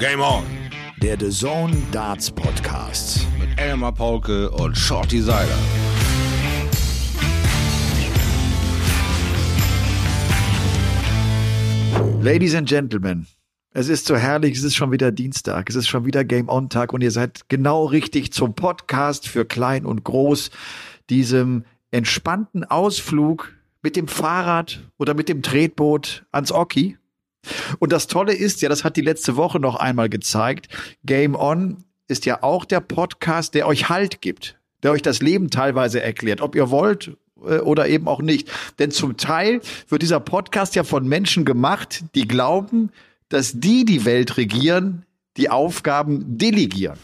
Game On. Der The Zone Darts Podcast. Mit Elmar Paulke und Shorty Seiler. Ladies and Gentlemen, es ist so herrlich, es ist schon wieder Dienstag, es ist schon wieder Game On Tag und ihr seid genau richtig zum Podcast für klein und groß, diesem entspannten Ausflug mit dem Fahrrad oder mit dem Tretboot ans Oki. Und das Tolle ist ja, das hat die letzte Woche noch einmal gezeigt, Game On ist ja auch der Podcast, der euch Halt gibt, der euch das Leben teilweise erklärt, ob ihr wollt äh, oder eben auch nicht. Denn zum Teil wird dieser Podcast ja von Menschen gemacht, die glauben, dass die die Welt regieren, die Aufgaben delegieren.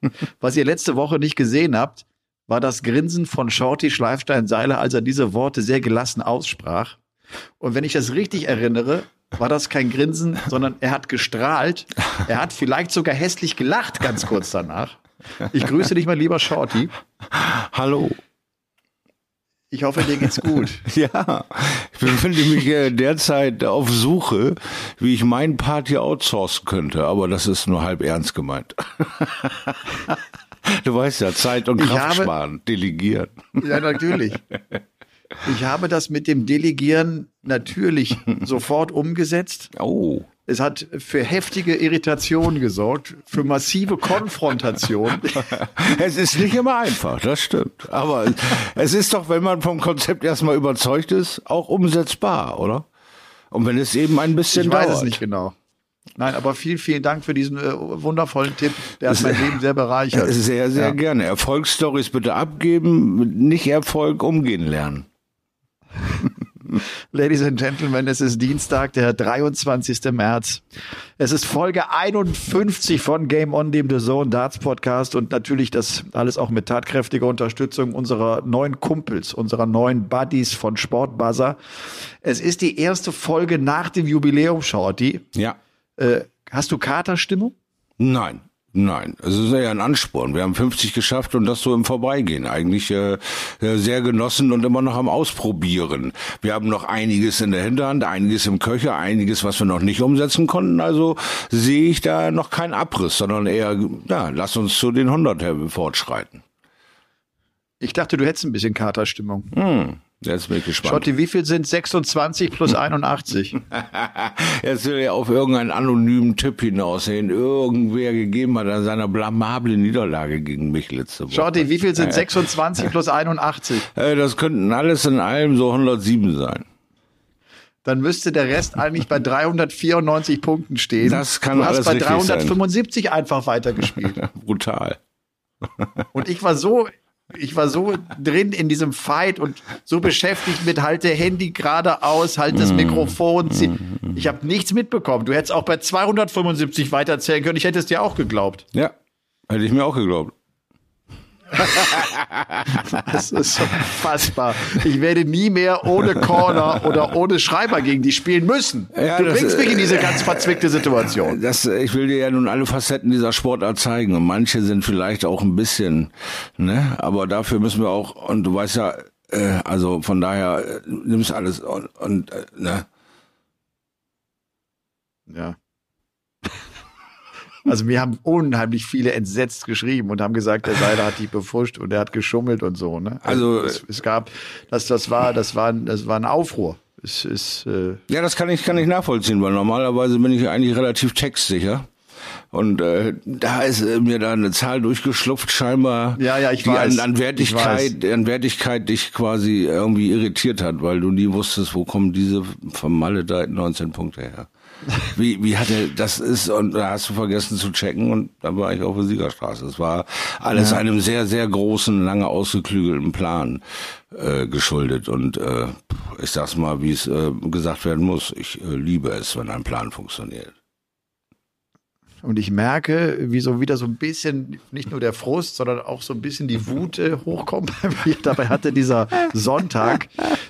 Was ihr letzte Woche nicht gesehen habt, war das Grinsen von Shorty Schleifstein-Seiler, als er diese Worte sehr gelassen aussprach. Und wenn ich das richtig erinnere, war das kein Grinsen, sondern er hat gestrahlt. Er hat vielleicht sogar hässlich gelacht ganz kurz danach. Ich grüße dich, mein lieber Shorty. Hallo. Ich hoffe, dir geht's gut. Ja, ich befinde mich äh, derzeit auf Suche, wie ich meinen Part hier outsourcen könnte, aber das ist nur halb ernst gemeint. Du weißt ja, Zeit und Kraft habe- sparen, delegieren. Ja, natürlich. Ich habe das mit dem Delegieren natürlich sofort umgesetzt. Oh. Es hat für heftige Irritation gesorgt, für massive Konfrontation. Es ist nicht immer einfach, das stimmt. Aber es ist doch, wenn man vom Konzept erstmal überzeugt ist, auch umsetzbar, oder? Und wenn es eben ein bisschen Ich weiß dauert. es nicht genau. Nein, aber vielen, vielen Dank für diesen äh, wundervollen Tipp. Der hat mein Leben sehr bereichert. Sehr, sehr Ja. gerne. Erfolgsstories bitte abgeben, nicht Erfolg umgehen lernen. Ladies and Gentlemen, es ist Dienstag, der 23. März. Es ist Folge 51 von Game On, dem The Zone Darts Podcast und natürlich das alles auch mit tatkräftiger Unterstützung unserer neuen Kumpels, unserer neuen Buddies von Sportbuzzer. Es ist die erste Folge nach dem Jubiläum, Shorty. Ja. Äh, hast du Katerstimmung? Nein. Nein, es ist ja ein Ansporn. Wir haben 50 geschafft und das so im Vorbeigehen. Eigentlich äh, äh, sehr genossen und immer noch am Ausprobieren. Wir haben noch einiges in der Hinterhand, einiges im Köcher, einiges, was wir noch nicht umsetzen konnten. Also sehe ich da noch keinen Abriss, sondern eher, ja, lass uns zu den 100 fortschreiten. Ich dachte, du hättest ein bisschen Katerstimmung. Hm, jetzt bin ich gespannt. Schotti, wie viel sind 26 plus 81? Jetzt will er auf irgendeinen anonymen Tipp hinaus, den irgendwer gegeben hat an seiner blamablen Niederlage gegen mich letzte Woche. Schotti, wie viel sind 26 plus 81? Äh, das könnten alles in allem so 107 sein. Dann müsste der Rest eigentlich bei 394 Punkten stehen. Das kann du hast alles bei richtig sein. 375 einfach weitergespielt. Brutal. Und ich war so, ich war so drin in diesem Fight und so beschäftigt mit halt der Handy geradeaus, halt das Mikrofon. zieh- Ich habe nichts mitbekommen. Du hättest auch bei 275 weiterzählen können. Ich hätte es dir auch geglaubt. Ja, hätte ich mir auch geglaubt. Das ist unfassbar. Ich werde nie mehr ohne Corner oder ohne Schreiber gegen die spielen müssen. Ja, du das, bringst mich in diese äh, ganz verzwickte Situation. Das, ich will dir ja nun alle Facetten dieser Sportart zeigen und manche sind vielleicht auch ein bisschen, ne, aber dafür müssen wir auch, und du weißt ja, äh, also von daher, äh, nimmst alles und, und äh, ne, Ja. Also mir haben unheimlich viele entsetzt geschrieben und haben gesagt, der Seiler hat die befuscht und er hat geschummelt und so. Ne? Also, es, es gab, das, das war, das war, ein- das war ein Aufruhr. Es ist, äh, Ja, das kann ich, kann ich nachvollziehen, weil normalerweise bin ich eigentlich relativ textsicher. Und äh, da ist äh, mir da eine Zahl durchgeschlupft, scheinbar, Ja, ja, ich die weiß. An, an Wertigkeit, an Wertigkeit dich quasi irgendwie irritiert hat, weil du nie wusstest, wo kommen diese vermaledeiten 19 Punkte her. Wie, wie hat er, das ist, und da hast du vergessen zu checken und dann war ich auf der Siegerstraße. Es war alles einem sehr, sehr großen, lange ausgeklügelten Plan äh, geschuldet. Und äh, ich sag's mal, wie es äh, gesagt werden muss, ich äh, liebe es, wenn ein Plan funktioniert. Und ich merke, wie so wieder so ein bisschen, nicht nur der Frust, sondern auch so ein bisschen die Wut äh, hochkommt bei mir. Dabei hatte dieser Sonntag,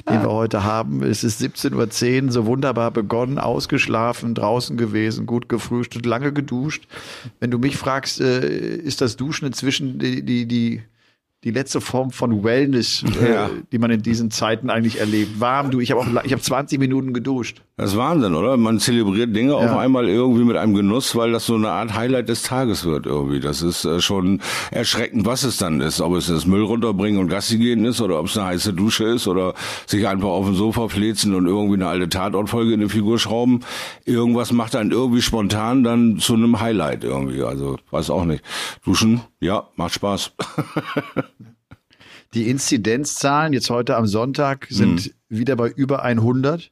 den wir heute haben, es ist 17.10 Uhr, so wunderbar begonnen, ausgeschlafen, draußen gewesen, gut gefrühstückt, lange geduscht. Wenn du mich fragst, äh, ist das Duschen inzwischen die, die, die die letzte Form von Wellness, äh, Ja. die man in diesen Zeiten eigentlich erlebt. Warm, du, ich habe auch, ich habe 20 Minuten geduscht. Das ist Wahnsinn, oder? Man zelebriert Dinge auf einmal irgendwie mit einem Genuss, weil das so eine Art Highlight des Tages wird irgendwie. Das ist äh, schon erschreckend, was es dann ist. Ob es das Müll runterbringen und Gassi gehen ist oder ob es eine heiße Dusche ist oder sich einfach auf dem Sofa flezen und irgendwie eine alte Tatortfolge in eine Figur schrauben. Irgendwas macht dann irgendwie spontan dann zu einem Highlight irgendwie. Also weiß auch nicht. Duschen, ja, macht Spaß. Die Inzidenzzahlen jetzt heute am Sonntag sind wieder bei über 100.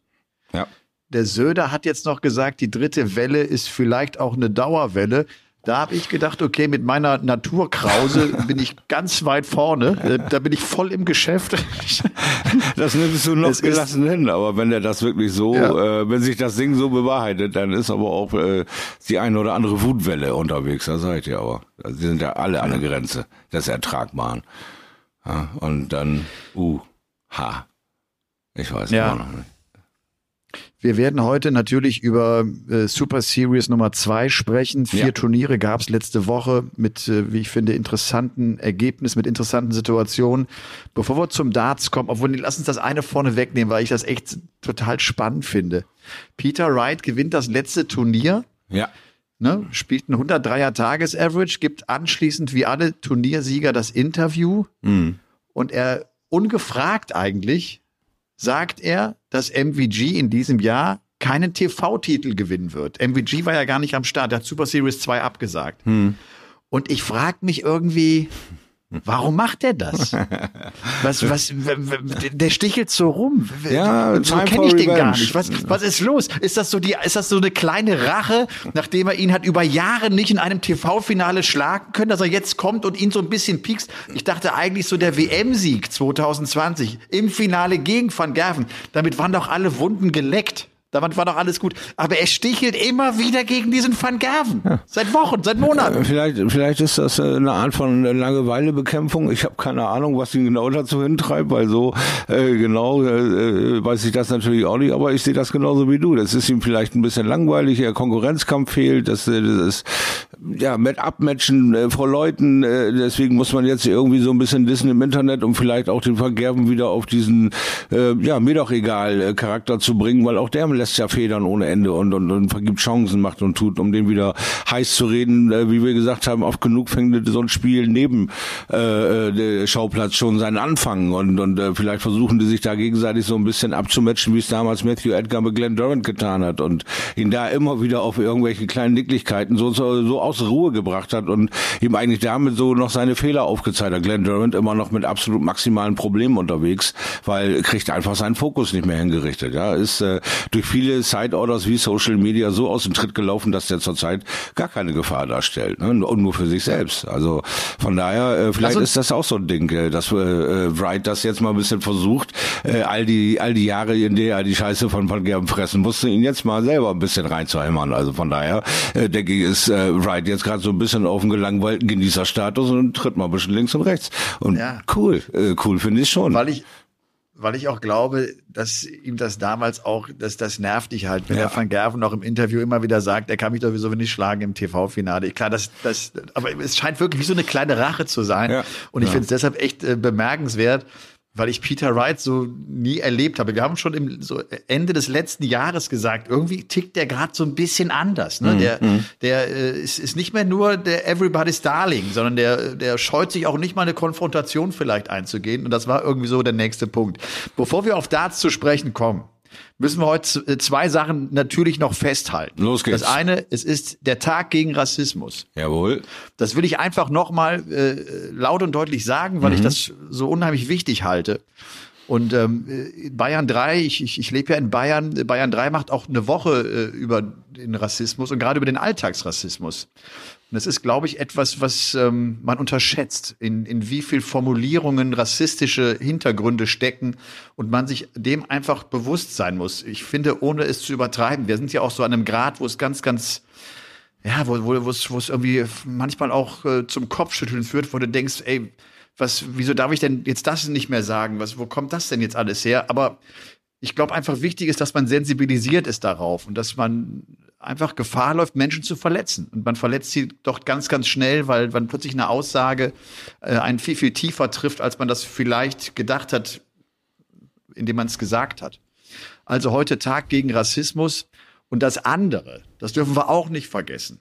ja. Der Söder hat jetzt noch gesagt, die dritte Welle ist vielleicht auch eine Dauerwelle. Da habe ich gedacht, okay, mit meiner Naturkrause bin ich ganz weit vorne. Äh, Da bin ich voll im Geschäft. Das nimmst du noch Es gelassen hin, aber wenn der das wirklich so, Ja. äh, wenn sich das Ding so bewahrheitet, dann ist aber auch äh, die eine oder andere Wutwelle unterwegs, da seid ihr aber. Also die sind ja alle an der Grenze des Ertragbaren. Ja, und dann, uh, ha. Ich weiß Ja. immer noch nicht. Wir werden heute natürlich über äh, Super Series Nummer zwei sprechen. Vier Ja. Turniere gab es letzte Woche mit, äh, wie ich finde, interessanten Ergebnissen, mit interessanten Situationen. Bevor wir zum Darts kommen, obwohl, lass uns das eine vorne wegnehmen, weil ich das echt total spannend finde. Peter Wright gewinnt das letzte Turnier. Ja. Ne, spielt ein 103er Tages-Average, gibt anschließend wie alle Turniersieger das Interview Mhm. und er ungefragt eigentlich sagt er, dass MVG in diesem Jahr keinen TV-Titel gewinnen wird. MVG war ja gar nicht am Start, der hat Super Series 2 abgesagt. Und ich frage mich irgendwie, warum macht er das? Was, was, der stichelt so rum. Ja, so kenne ich den gar nicht. Was, was ist los? Ist das so die, ist das so eine kleine Rache, nachdem er ihn hat über Jahre nicht in einem TV-Finale schlagen können, dass er jetzt kommt und ihn so ein bisschen piekst? Ich dachte eigentlich so der WM-Sieg 2020 im Finale gegen Van Gerven. Damit waren doch alle Wunden geleckt. Damit war doch alles gut. Aber er stichelt immer wieder gegen diesen Van Gerven. Seit Wochen, seit Monaten. Vielleicht, vielleicht ist das äh, eine Art von Langeweilebekämpfung. Ich habe keine Ahnung, was ihn genau dazu hintreibt, weil so äh, genau äh, äh, weiß ich das natürlich auch nicht, aber ich sehe das genauso wie du. Das ist ihm vielleicht ein bisschen langweilig, der Konkurrenzkampf fehlt, das, äh, das ist ja mit Abmatchen äh, vor Leuten, äh, deswegen muss man jetzt irgendwie so ein bisschen dissen im Internet, um vielleicht auch den Vergerben wieder auf diesen äh, ja, mir doch egal äh, Charakter zu bringen, weil auch der lässt ja Federn ohne Ende und, und, und vergibt Chancen, macht und tut, um den wieder heiß zu reden, äh, wie wir gesagt haben, oft genug fängt so ein Spiel neben äh, äh, der Schauplatz schon seinen Anfang und, und äh, vielleicht versuchen die sich da gegenseitig so ein bisschen abzumatchen, wie es damals Matthew Edgar mit Glenn Durant getan hat und ihn da immer wieder auf irgendwelche kleinen Nicklichkeiten so, so, so aus Ruhe gebracht hat und ihm eigentlich damit so noch seine Fehler aufgezeigt hat. Glenn Durant immer noch mit absolut maximalen Problemen unterwegs, weil kriegt einfach seinen Fokus nicht mehr hingerichtet. Ja, ist äh, durch viele Side-Orders wie Social Media so aus dem Tritt gelaufen, dass der zurzeit gar keine Gefahr darstellt ne? und nur für sich selbst. Also von daher, äh, vielleicht Also- ist das auch so ein Ding, äh, dass äh, Wright das jetzt mal ein bisschen versucht, äh, all die all die Jahre, in der er die Scheiße von Van Gerben fressen musste, ihn jetzt mal selber ein bisschen reinzuhämmern. Also von daher äh, denke ich, ist äh, Wright jetzt gerade so ein bisschen auf dem gelangweilten Genießerstatus und tritt mal ein bisschen links und rechts. Und Ja. cool, äh, cool finde ich schon. Weil ich, weil ich auch glaube, dass ihm das damals auch, dass das nervt dich halt, wenn Ja. der Van Gerven auch im Interview immer wieder sagt, er kann mich doch sowieso nicht schlagen im TV-Finale. Klar, das, das, aber es scheint wirklich wie so eine kleine Rache zu sein. Ja. Und ich Ja. finde es deshalb echt äh, bemerkenswert, weil ich Peter Wright so nie erlebt habe. Wir haben schon im so Ende des letzten Jahres gesagt, irgendwie tickt der gerade so ein bisschen anders. Ne? Der, der äh, ist, ist nicht mehr nur der Everybody's Darling, sondern der, der scheut sich auch nicht mal eine Konfrontation vielleicht einzugehen. Und das war irgendwie so der nächste Punkt. Bevor wir auf Darts zu sprechen kommen, müssen wir heute z- zwei Sachen natürlich noch festhalten. Los geht's. Das eine, es ist der Tag gegen Rassismus. Jawohl. Das will ich einfach nochmal äh, laut und deutlich sagen, weil ich das so unheimlich wichtig halte. Und ähm, äh, Bayern 3, ich, ich, ich lebe ja in Bayern, Bayern 3 macht auch eine Woche äh, über den Rassismus und gerade über den Alltagsrassismus. Das ist, glaube ich, etwas, was ähm, man unterschätzt, in, in wie viel Formulierungen rassistische Hintergründe stecken und man sich dem einfach bewusst sein muss. Ich finde, ohne es zu übertreiben, wir sind ja auch so an einem Grad, wo es ganz, ganz ja, wo, wo, wo, es, wo es irgendwie manchmal auch äh, zum Kopfschütteln führt, wo du denkst, ey, was, wieso darf ich denn jetzt das nicht mehr sagen? Was, wo kommt das denn jetzt alles her? Aber ich glaube einfach wichtig ist, dass man sensibilisiert ist darauf und dass man einfach Gefahr läuft, Menschen zu verletzen. Und man verletzt sie doch ganz, ganz schnell, weil man plötzlich eine Aussage äh, einen viel, viel tiefer trifft, als man das vielleicht gedacht hat, indem man es gesagt hat. Also heute Tag gegen Rassismus. Und das andere, das dürfen wir auch nicht vergessen.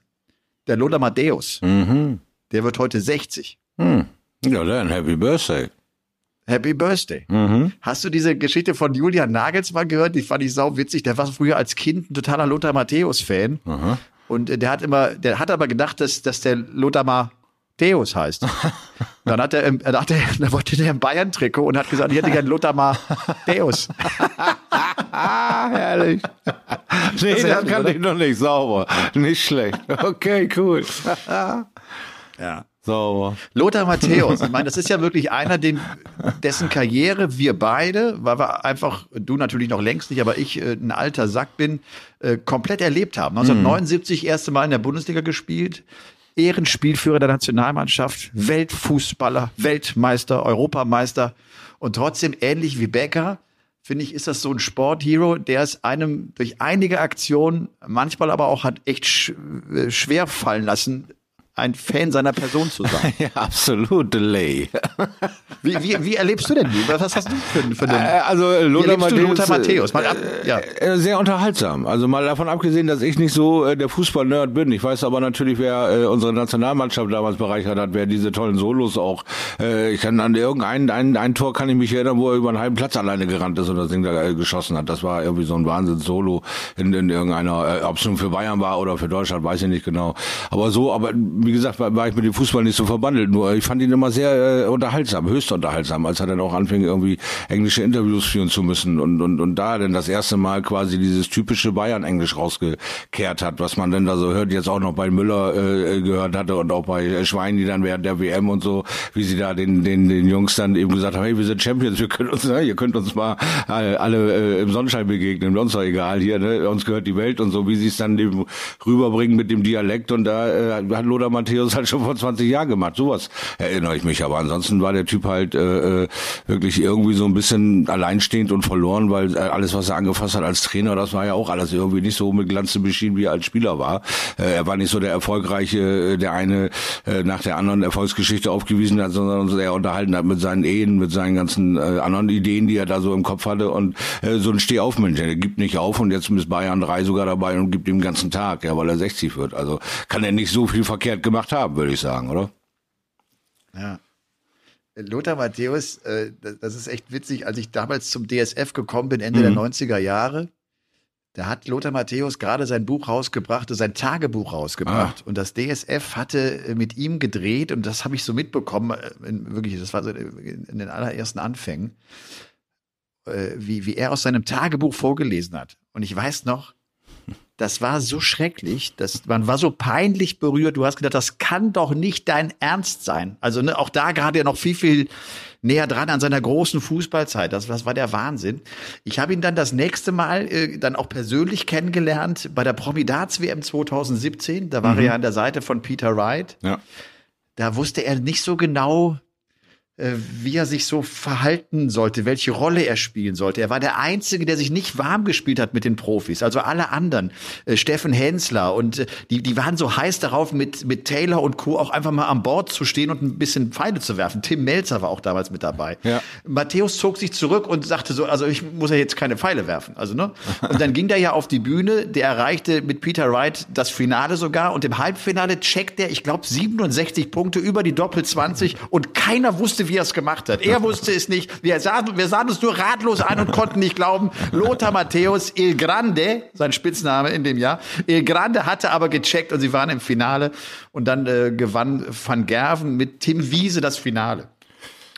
Der Lola Matthäus, Mhm. der wird heute 60. Hm. Ja, dann Happy Birthday. Happy Birthday. Mhm. Hast du diese Geschichte von Julian Nagelsmann gehört? Die fand ich sau witzig. Der war früher als Kind ein totaler Lothar Matthäus-Fan. Aha. Und äh, der hat immer, der hat aber gedacht, dass, dass der Lothar Matthäus heißt. Dann hat er, dann hat er, dann wollte der ein Bayern-Trikot und hat gesagt, ich hätte gern Lothar Matthäus. Herrlich. nee, das, herrlich, kann ich noch nicht. Sauber. Nicht schlecht. Okay, cool. Ja. Sauber. Lothar Matthäus, ich meine, das ist ja wirklich einer, den, dessen Karriere wir beide, weil wir einfach, du natürlich noch längst nicht, aber ich äh, ein alter Sack bin, äh, komplett erlebt haben. 1979 erste Mal in der Bundesliga gespielt, Ehrenspielführer der Nationalmannschaft, Weltfußballer, Weltmeister, Europameister und trotzdem ähnlich wie Becker. Finde ich, ist das so ein Sporthero, der es einem durch einige Aktionen, manchmal aber auch hat echt äh, schwer fallen lassen, ein Fan seiner Person zu sein. Ja, absolut. Delay. Wie, wie, wie erlebst du denn die? Was hast du für, für Äh, den? Also Lothar Lothar Matthäus? Mal ab, ja. Äh, Sehr unterhaltsam. Also mal davon abgesehen, dass ich nicht so äh, der Fußball-Nerd bin. Ich weiß aber natürlich, wer äh, unsere Nationalmannschaft damals bereichert hat, wer diese tollen Solos auch. Äh, ich kann an irgendein ein, ein Tor kann ich mich erinnern, wo er über einen halben Platz alleine gerannt ist und das Ding da äh, geschossen hat. Das war irgendwie so ein Wahnsinns-Solo in, in irgendeiner, äh, ob es nun für Bayern war oder für Deutschland, weiß ich nicht genau. Aber so, aber wie gesagt, war, war ich mit dem Fußball nicht so verbandelt. Nur ich fand ihn immer sehr äh, unterhaltsam, höchst unterhaltsam, als er dann auch anfing, irgendwie englische Interviews führen zu müssen und, und, und da dann das erste Mal quasi dieses typische Bayern-Englisch rausgekehrt hat, was man dann da so hört, jetzt auch noch bei Müller äh, gehört hatte und auch bei Schwein, die dann während der WM und so, wie sie da den, den, den Jungs dann eben gesagt haben, hey, wir sind Champions, wir können uns, ne, ihr könnt uns mal alle, alle äh, im Sonnenschein begegnen, uns doch egal, hier, ne, uns gehört die Welt und so, wie sie es dann eben rüberbringen mit dem Dialekt und da äh, hat Lothar Matthäus halt schon vor 20 Jahren gemacht, sowas erinnere ich mich, aber ansonsten war der Typ halt äh, äh, wirklich irgendwie so ein bisschen alleinstehend und verloren, weil äh, alles, was er angefasst hat als Trainer, das war ja auch alles irgendwie nicht so mit Glanz zu beschienen, wie er als Spieler war. Äh, er war nicht so der erfolgreiche, äh, der eine äh, nach der anderen Erfolgsgeschichte aufgewiesen hat, sondern eher unterhalten hat mit seinen Ehen, mit seinen ganzen äh, anderen Ideen, die er da so im Kopf hatte und äh, so ein Stehaufmensch, der gibt nicht auf und jetzt ist Bayern 3 sogar dabei und gibt ihm den ganzen Tag, ja, weil er 60 wird. Also kann er nicht so viel verkehrt gemacht haben, würde ich sagen, oder? ja. Lothar Matthäus, äh, das ist echt witzig, als ich damals zum DSF gekommen bin, Ende der 90er Jahre, da hat Lothar Matthäus gerade sein Buch rausgebracht, sein Tagebuch rausgebracht. Und das DSF hatte äh, mit ihm gedreht, und das habe ich so mitbekommen, äh, in, wirklich, das war so in in den allerersten Anfängen, äh, wie, wie er aus seinem Tagebuch vorgelesen hat. Und ich weiß noch, das war so schrecklich, das, man war so peinlich berührt. Du hast gedacht, das kann doch nicht dein Ernst sein. Also ne, auch da gerade noch viel, viel näher dran an seiner großen Fußballzeit. Das, das war der Wahnsinn. Ich habe ihn dann das nächste Mal äh, dann auch persönlich kennengelernt bei der Promidats-WM 2017. Da war er ja an der Seite von Peter Wright. Ja. Da wusste er nicht so genau, wie er sich so verhalten sollte, welche Rolle er spielen sollte. Er war der Einzige, der sich nicht warm gespielt hat mit den Profis. Also alle anderen, äh, Steffen Hensler und äh, die, die waren so heiß darauf, mit, mit Taylor und Co. auch einfach mal an Bord zu stehen und ein bisschen Pfeile zu werfen. Tim Melzer war auch damals mit dabei. Ja. Matthäus zog sich zurück und sagte so, also ich muss ja jetzt keine Pfeile werfen. Also, ne? Und dann ging der ja auf die Bühne, der erreichte mit Peter Wright das Finale sogar und im Halbfinale checkt er, ich glaube, 67 Punkte über die Doppel 20 und keiner wusste, wie er es gemacht hat. Er wusste es nicht. Wir sahen, wir sahen uns nur ratlos an und konnten nicht glauben. Lothar Matthäus Il Grande, sein Spitzname in dem Jahr, Il Grande hatte aber gecheckt und sie waren im Finale und dann äh, gewann Van Gerven mit Tim Wiese das Finale.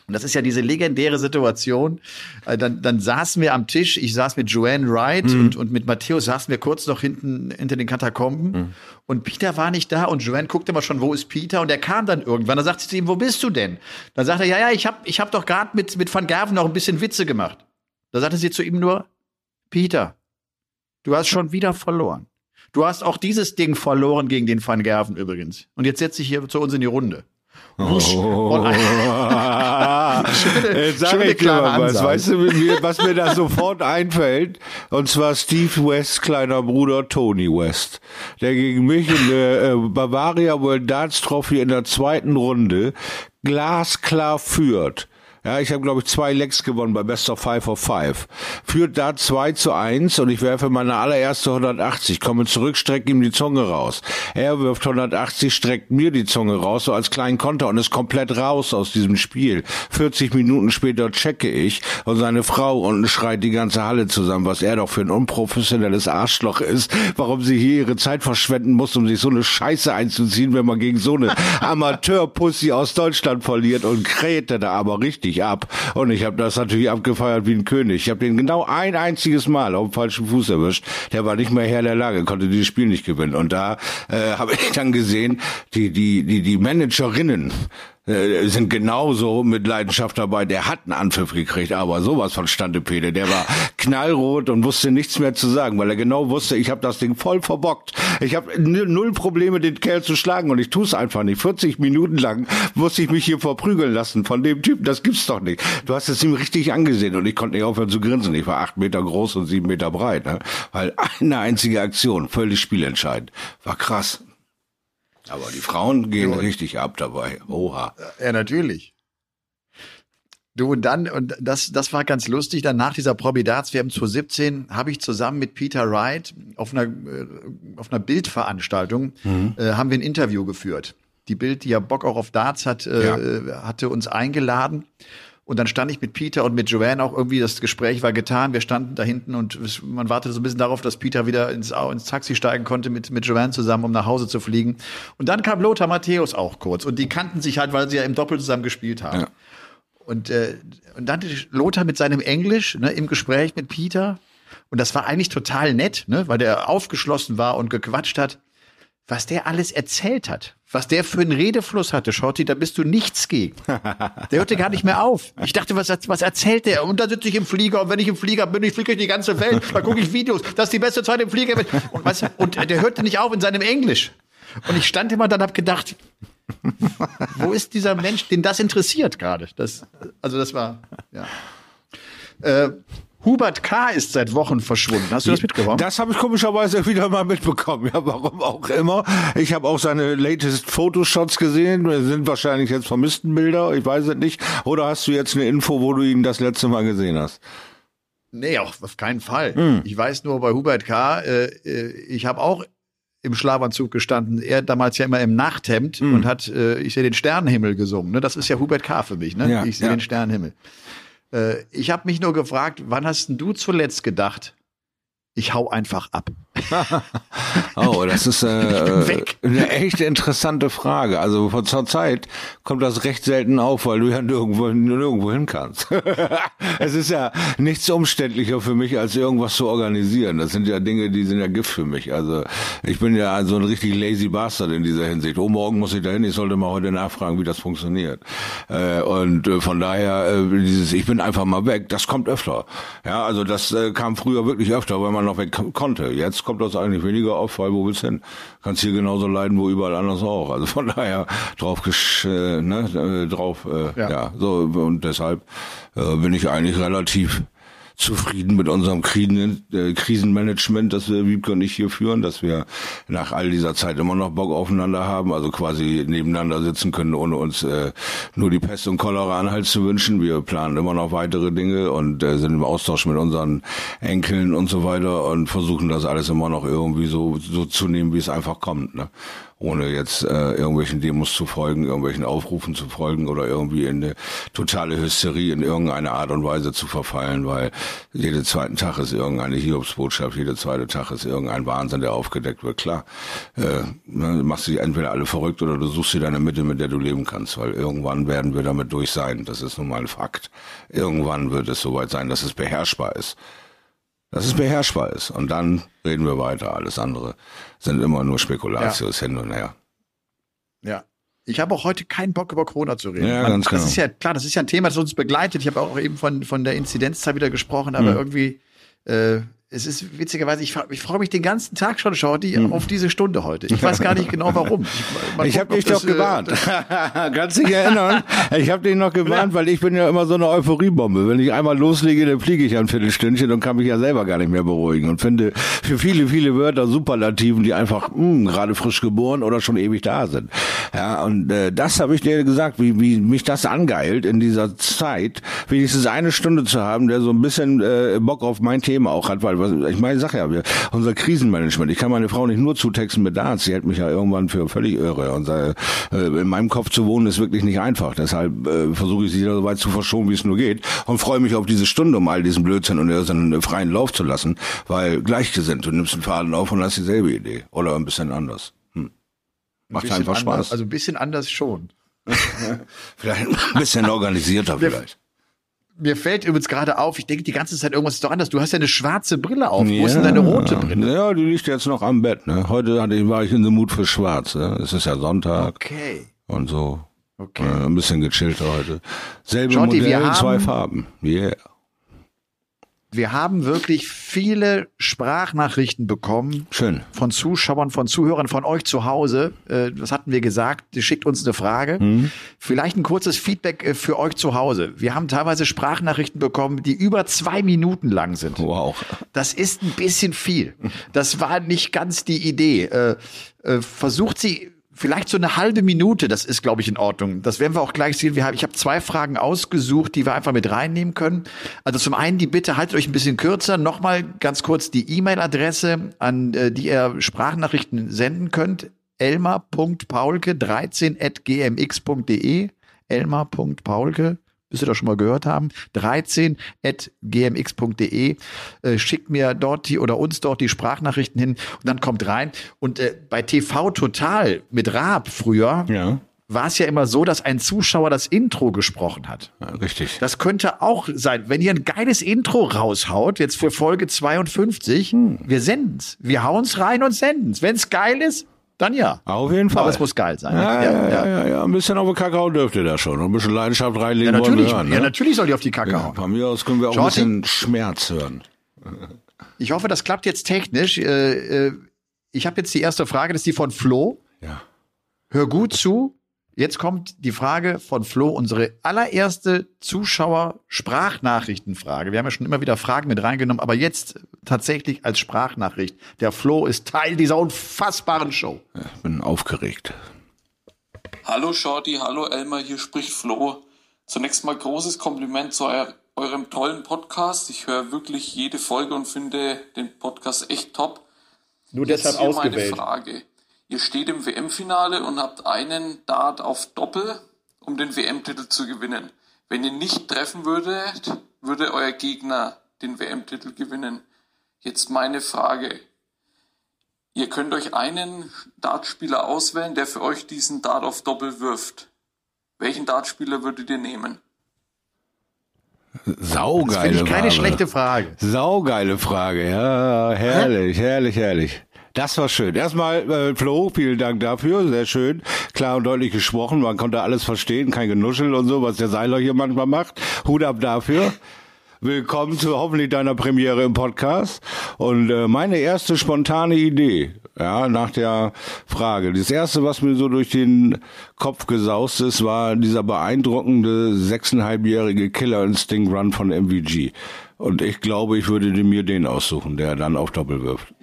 Und das ist ja diese legendäre Situation. Äh, Dann, dann saßen wir am Tisch, ich saß mit Joanne Wright und, und mit Matthäus saßen wir kurz noch hinten hinter den Katakomben. Und Peter war nicht da und Joanne guckte immer schon, wo ist Peter? Und er kam dann irgendwann. Dann sagte sie zu ihm, wo bist du denn? Dann sagte er, ja, ja, ich habe ich hab doch gerade mit, mit Van Gerven noch ein bisschen Witze gemacht. Da sagte sie zu ihm nur, Peter, du hast schon wieder verloren. Du hast auch dieses Ding verloren gegen den Van Gerven übrigens. Und jetzt setz dich hier zu uns in die Runde. Wusch. Oh. Jetzt sag ich dir mal was. Weißt du, mir, was mir da sofort einfällt? Und zwar Steve West, kleiner Bruder Tony West, der gegen mich in der äh, Bavaria World Darts Trophy in der zweiten Runde glasklar führt. Ja, ich habe, glaube ich, zwei Lecks gewonnen bei Best of Five of Five. Führt da 2 zu 1 und ich werfe meine allererste 180, komme zurück, strecke ihm die Zunge raus. Er wirft 180, streckt mir die Zunge raus, so als kleinen Konter und ist komplett raus aus diesem Spiel. 40 Minuten später checke ich und seine Frau unten schreit die ganze Halle zusammen, was er doch für ein unprofessionelles Arschloch ist, warum sie hier ihre Zeit verschwenden muss, um sich so eine Scheiße einzuziehen, wenn man gegen so eine Amateurpussy aus Deutschland verliert und krähte da aber richtig ab. Und ich habe das natürlich abgefeiert wie ein König. Ich habe den genau ein einziges Mal auf dem falschen Fuß erwischt. Der war nicht mehr Herr der Lage, konnte dieses Spiel nicht gewinnen. Und da äh, habe ich dann gesehen, die, die, die, die Managerinnen, äh, sind genauso mit Leidenschaft dabei. Der hat einen Anpfiff gekriegt, aber sowas von Standepede. Der war knallrot und wusste nichts mehr zu sagen, weil er genau wusste, ich habe das Ding voll verbockt. Ich habe null Probleme, den Kerl zu schlagen und ich tue es einfach nicht. 40 Minuten lang musste ich mich hier verprügeln lassen von dem Typen. Das gibt's doch nicht. Du hast es ihm richtig angesehen und ich konnte nicht aufhören zu grinsen. Ich war acht Meter groß und sieben Meter breit, ne? weil eine einzige Aktion, völlig spielentscheidend. War krass. Aber die Frauen gehen richtig ab dabei. Oha. Ja, natürlich. Du und dann, und das, das war ganz lustig, dann nach dieser Probidarts WM 2017 habe ich zusammen mit Peter Wright auf einer, äh, auf einer Bildveranstaltung, äh, haben wir ein Interview geführt. Die Bild, die ja Bock auch auf Darts hat, äh, hatte uns eingeladen. Und dann stand ich mit Peter und mit Joanne auch irgendwie, das Gespräch war getan. Wir standen da hinten und man wartete so ein bisschen darauf, dass Peter wieder ins, ins Taxi steigen konnte mit, mit Joanne zusammen, um nach Hause zu fliegen. Und dann kam Lothar Matthäus auch kurz. Und die kannten sich halt, weil sie ja im Doppel zusammen gespielt haben. Ja. Und, äh, und dann Lothar mit seinem Englisch ne, im Gespräch mit Peter. Und das war eigentlich total nett, ne, weil der aufgeschlossen war und gequatscht hat. Was der alles erzählt hat, was der für einen Redefluss hatte, Schotti, da bist du nichts gegen. Der hörte gar nicht mehr auf. Ich dachte, was, was erzählt der? Und da sitze ich im Flieger und wenn ich im Flieger bin, ich fliege durch die ganze Welt, da gucke ich Videos, das ist die beste Zeit im Flieger. Und, weißt, und der hörte nicht auf in seinem Englisch. Und ich stand immer dann, hab gedacht, wo ist dieser Mensch, den das interessiert gerade? Das, also das war, ja. Äh, Hubert K. ist seit Wochen verschwunden. Hast du das mitbekommen? Das habe ich komischerweise wieder mal mitbekommen. Ja, warum auch immer. Ich habe auch seine latest Photoshots gesehen. Das sind wahrscheinlich jetzt Vermisstenbilder. Ich weiß es nicht. Oder hast du jetzt eine Info, wo du ihn das letzte Mal gesehen hast? Nee, auch auf keinen Fall. Ich weiß nur bei Hubert K., äh, äh, ich habe auch im Schlafanzug gestanden. Er damals ja immer im Nachthemd und hat äh, Ich sehe den Sternenhimmel gesungen. Ne? Das ist ja Hubert K. für mich. Ne? Ja, ich sehe ja. den Sternenhimmel. Äh, ich habe mich nur gefragt, wann hast denn du zuletzt gedacht, ich hau einfach ab? Oh, das ist äh, Weg. eine echt interessante Frage. Also von zur Zeit kommt das recht selten auf, weil du ja nirgendwo, nirgendwo hin kannst. es ist ja nichts umständlicher für mich, als irgendwas zu organisieren. Das sind ja Dinge, die sind ja Gift für mich. Also ich bin ja so ein richtig lazy Bastard in dieser Hinsicht. Oh, morgen muss ich dahin, ich sollte mal heute nachfragen, wie das funktioniert. Äh, und äh, von daher, äh, dieses, ich bin einfach mal weg, das kommt öfter. Ja, also das äh, kam früher wirklich öfter, weil man noch weg konnte. Jetzt kommt das eigentlich weniger auf, weil wo willst du hin? Kannst hier genauso leiden, wo überall anders auch. Also von daher drauf, gesch äh, ne, äh, drauf, äh, Ja. ja. so und deshalb äh, bin ich eigentlich relativ zufrieden mit unserem äh, Krisenmanagement, das wir Wiebke und ich hier führen, dass wir nach all dieser Zeit immer noch Bock aufeinander haben, also quasi nebeneinander sitzen können, ohne uns äh, nur die Pest und Cholera Anhalt zu wünschen. Wir planen immer noch weitere Dinge und äh, sind im Austausch mit unseren Enkeln und so weiter und versuchen das alles immer noch irgendwie so, so zu nehmen, wie es einfach kommt. Ne? Ohne jetzt äh, irgendwelchen Demos zu folgen, irgendwelchen Aufrufen zu folgen oder irgendwie in eine totale Hysterie in irgendeine Art und Weise zu verfallen, weil jeden zweiten Tag ist irgendeine Hiobsbotschaft, jeder zweite Tag ist irgendein Wahnsinn, der aufgedeckt wird. Klar, äh, ne, machst du die entweder alle verrückt oder du suchst dir deine Mitte, mit der du leben kannst, weil irgendwann werden wir damit durch sein. Das ist nun mal ein Fakt. Irgendwann wird es soweit sein, dass es beherrschbar ist dass es beherrschbar ist. Und dann reden wir weiter. Alles andere sind immer nur Spekulatius hin und her. Ja. Ich habe auch heute keinen Bock über Corona zu reden. Ja, Man, ganz das genau. ist ja klar, das ist ja ein Thema, das uns begleitet. Ich habe auch eben von, von der Inzidenzzahl wieder gesprochen, aber Hm. irgendwie, äh, es ist witzigerweise, ich, ich freue mich den ganzen Tag schon, Shorty, hm. auf diese Stunde heute. Ich weiß gar nicht genau warum. Ich, ich habe dich doch gewarnt. Kannst dich erinnern? Ich habe dich noch gewarnt, ja. weil ich bin ja immer so eine Euphoriebombe. Wenn ich einmal loslege, dann fliege ich ein Viertelstündchen und kann mich ja selber gar nicht mehr beruhigen und finde für viele, viele Wörter Superlativen, die einfach mh, hm, gerade frisch geboren oder schon ewig da sind. Ja, und äh, das habe ich dir gesagt, wie, wie mich das angeilt in dieser Zeit, wenigstens eine Stunde zu haben, der so ein bisschen äh, Bock auf mein Thema auch hat, weil weil ich meine, sag ja, wir, unser Krisenmanagement, ich kann meine Frau nicht nur zutexten mit Darts, sie hält mich ja irgendwann für völlig irre. Und äh, in meinem Kopf zu wohnen ist wirklich nicht einfach. Deshalb äh, versuche ich sie so weit zu verschonen, wie es nur geht und freue mich auf diese Stunde, um all diesen Blödsinn und Irrsinn freien Lauf zu lassen, weil gleichgesinnt, du nimmst einen Faden auf und hast dieselbe Idee. Oder ein bisschen anders. Hm. Macht ein einfach Spaß. Anders, also ein bisschen anders schon. vielleicht ein bisschen organisierter vielleicht mir fällt übrigens gerade auf, ich denke die ganze Zeit irgendwas ist doch anders. Du hast ja eine schwarze Brille auf. Ja. Wo ist denn deine rote Brille? Ja, die liegt jetzt noch am Bett. Ne? Heute hatte ich, war ich in the Mut für schwarz. Ne? Es ist ja Sonntag. Okay. Und so. Okay. Äh, ein bisschen gechillter heute. Selbe Shorty, Modell, zwei Farben. Yeah wir haben wirklich viele Sprachnachrichten bekommen. Schön. Von Zuschauern, von Zuhörern, von euch zu Hause. Äh, was hatten wir gesagt? Schickt uns eine Frage. Mhm. Vielleicht ein kurzes Feedback äh, für euch zu Hause. Wir haben teilweise Sprachnachrichten bekommen, die über zwei Minuten lang sind. Wow. Das ist ein bisschen viel. Das war nicht ganz die Idee. Äh, versucht sie vielleicht so eine halbe Minute, das ist, glaube ich, in Ordnung. Das werden wir auch gleich sehen. Haben, ich habe zwei Fragen ausgesucht, die wir einfach mit reinnehmen können. Also zum einen die Bitte, haltet euch ein bisschen kürzer. Nochmal ganz kurz die E-Mail-Adresse, an äh, die ihr Sprachnachrichten senden könnt. elmar.paulke13.gmx.de elmar.paulke bis ihr das schon mal gehört haben, 13.gmx.de. Äh, schickt mir dort die oder uns dort die Sprachnachrichten hin und dann kommt rein. Und äh, bei TV Total mit Raab früher. Ja war es ja immer so, dass ein Zuschauer das Intro gesprochen hat. Ja, richtig. Das könnte auch sein, wenn ihr ein geiles Intro raushaut, jetzt für Folge 52, hm. wir senden's. Wir hauen's rein und senden's. Wenn's geil ist, dann ja. Auf jeden Fall. Aber es muss geil sein. Ja, ja, ja. ja, ja, ja. Ein bisschen auf den Kakao dürfte da schon. Ein bisschen Leidenschaft reinlegen ja, natürlich, hören. Ne? Ja, natürlich soll die auf die Kakao. Ja, von mir aus können wir auch Shorty, ein bisschen Schmerz hören. Ich hoffe, das klappt jetzt technisch. Äh, äh, ich habe jetzt die erste Frage, das ist die von Flo. Ja. Hör gut zu. Jetzt kommt die Frage von Flo, unsere allererste Zuschauer-Sprachnachrichtenfrage. Wir haben ja schon immer wieder Fragen mit reingenommen, aber jetzt tatsächlich als Sprachnachricht. Der Flo ist Teil dieser unfassbaren Show. Ich bin aufgeregt. Hallo Shorty, hallo Elmar, hier spricht Flo. Zunächst mal großes Kompliment zu eurem tollen Podcast. Ich höre wirklich jede Folge und finde den Podcast echt top. Nur deshalb Jetzt hier ausgewählt. Meine Frage. Ihr steht im WM-Finale und habt einen Dart auf Doppel, um den WM-Titel zu gewinnen. Wenn ihr nicht treffen würdet, würde euer Gegner den WM-Titel gewinnen. Jetzt meine Frage. Ihr könnt euch einen Dartspieler auswählen, der für euch diesen Dart auf Doppel wirft. Welchen Dartspieler würdet ihr nehmen? Saugeile das ich keine Frage. schlechte Frage. Saugeile Frage, ja, herrlich, Hä? herrlich, herrlich. Das war schön. Erstmal, äh, Flo, vielen Dank dafür. Sehr schön. Klar und deutlich gesprochen. Man konnte alles verstehen. Kein Genuschel und so, was der Seiler hier manchmal macht. Hut ab dafür. Willkommen zu hoffentlich deiner Premiere im Podcast. Und äh, meine erste spontane Idee, ja, nach der Frage. Das erste, was mir so durch den Kopf gesaust ist, war dieser beeindruckende sechseinhalbjährige Killer Instinct Run von MVG. Und ich glaube, ich würde mir den aussuchen, der dann auf Doppel wirft.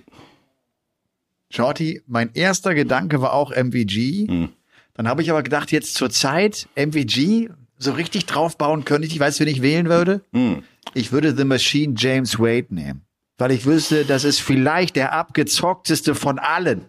Shorty, mein erster Gedanke war auch MVG. Hm. Dann habe ich aber gedacht, jetzt zur Zeit MVG so richtig draufbauen könnte ich, ich weiß, wen ich wählen würde. Hm. Ich würde The Machine James Wade nehmen. Weil ich wüsste, das ist vielleicht der abgezockteste von allen.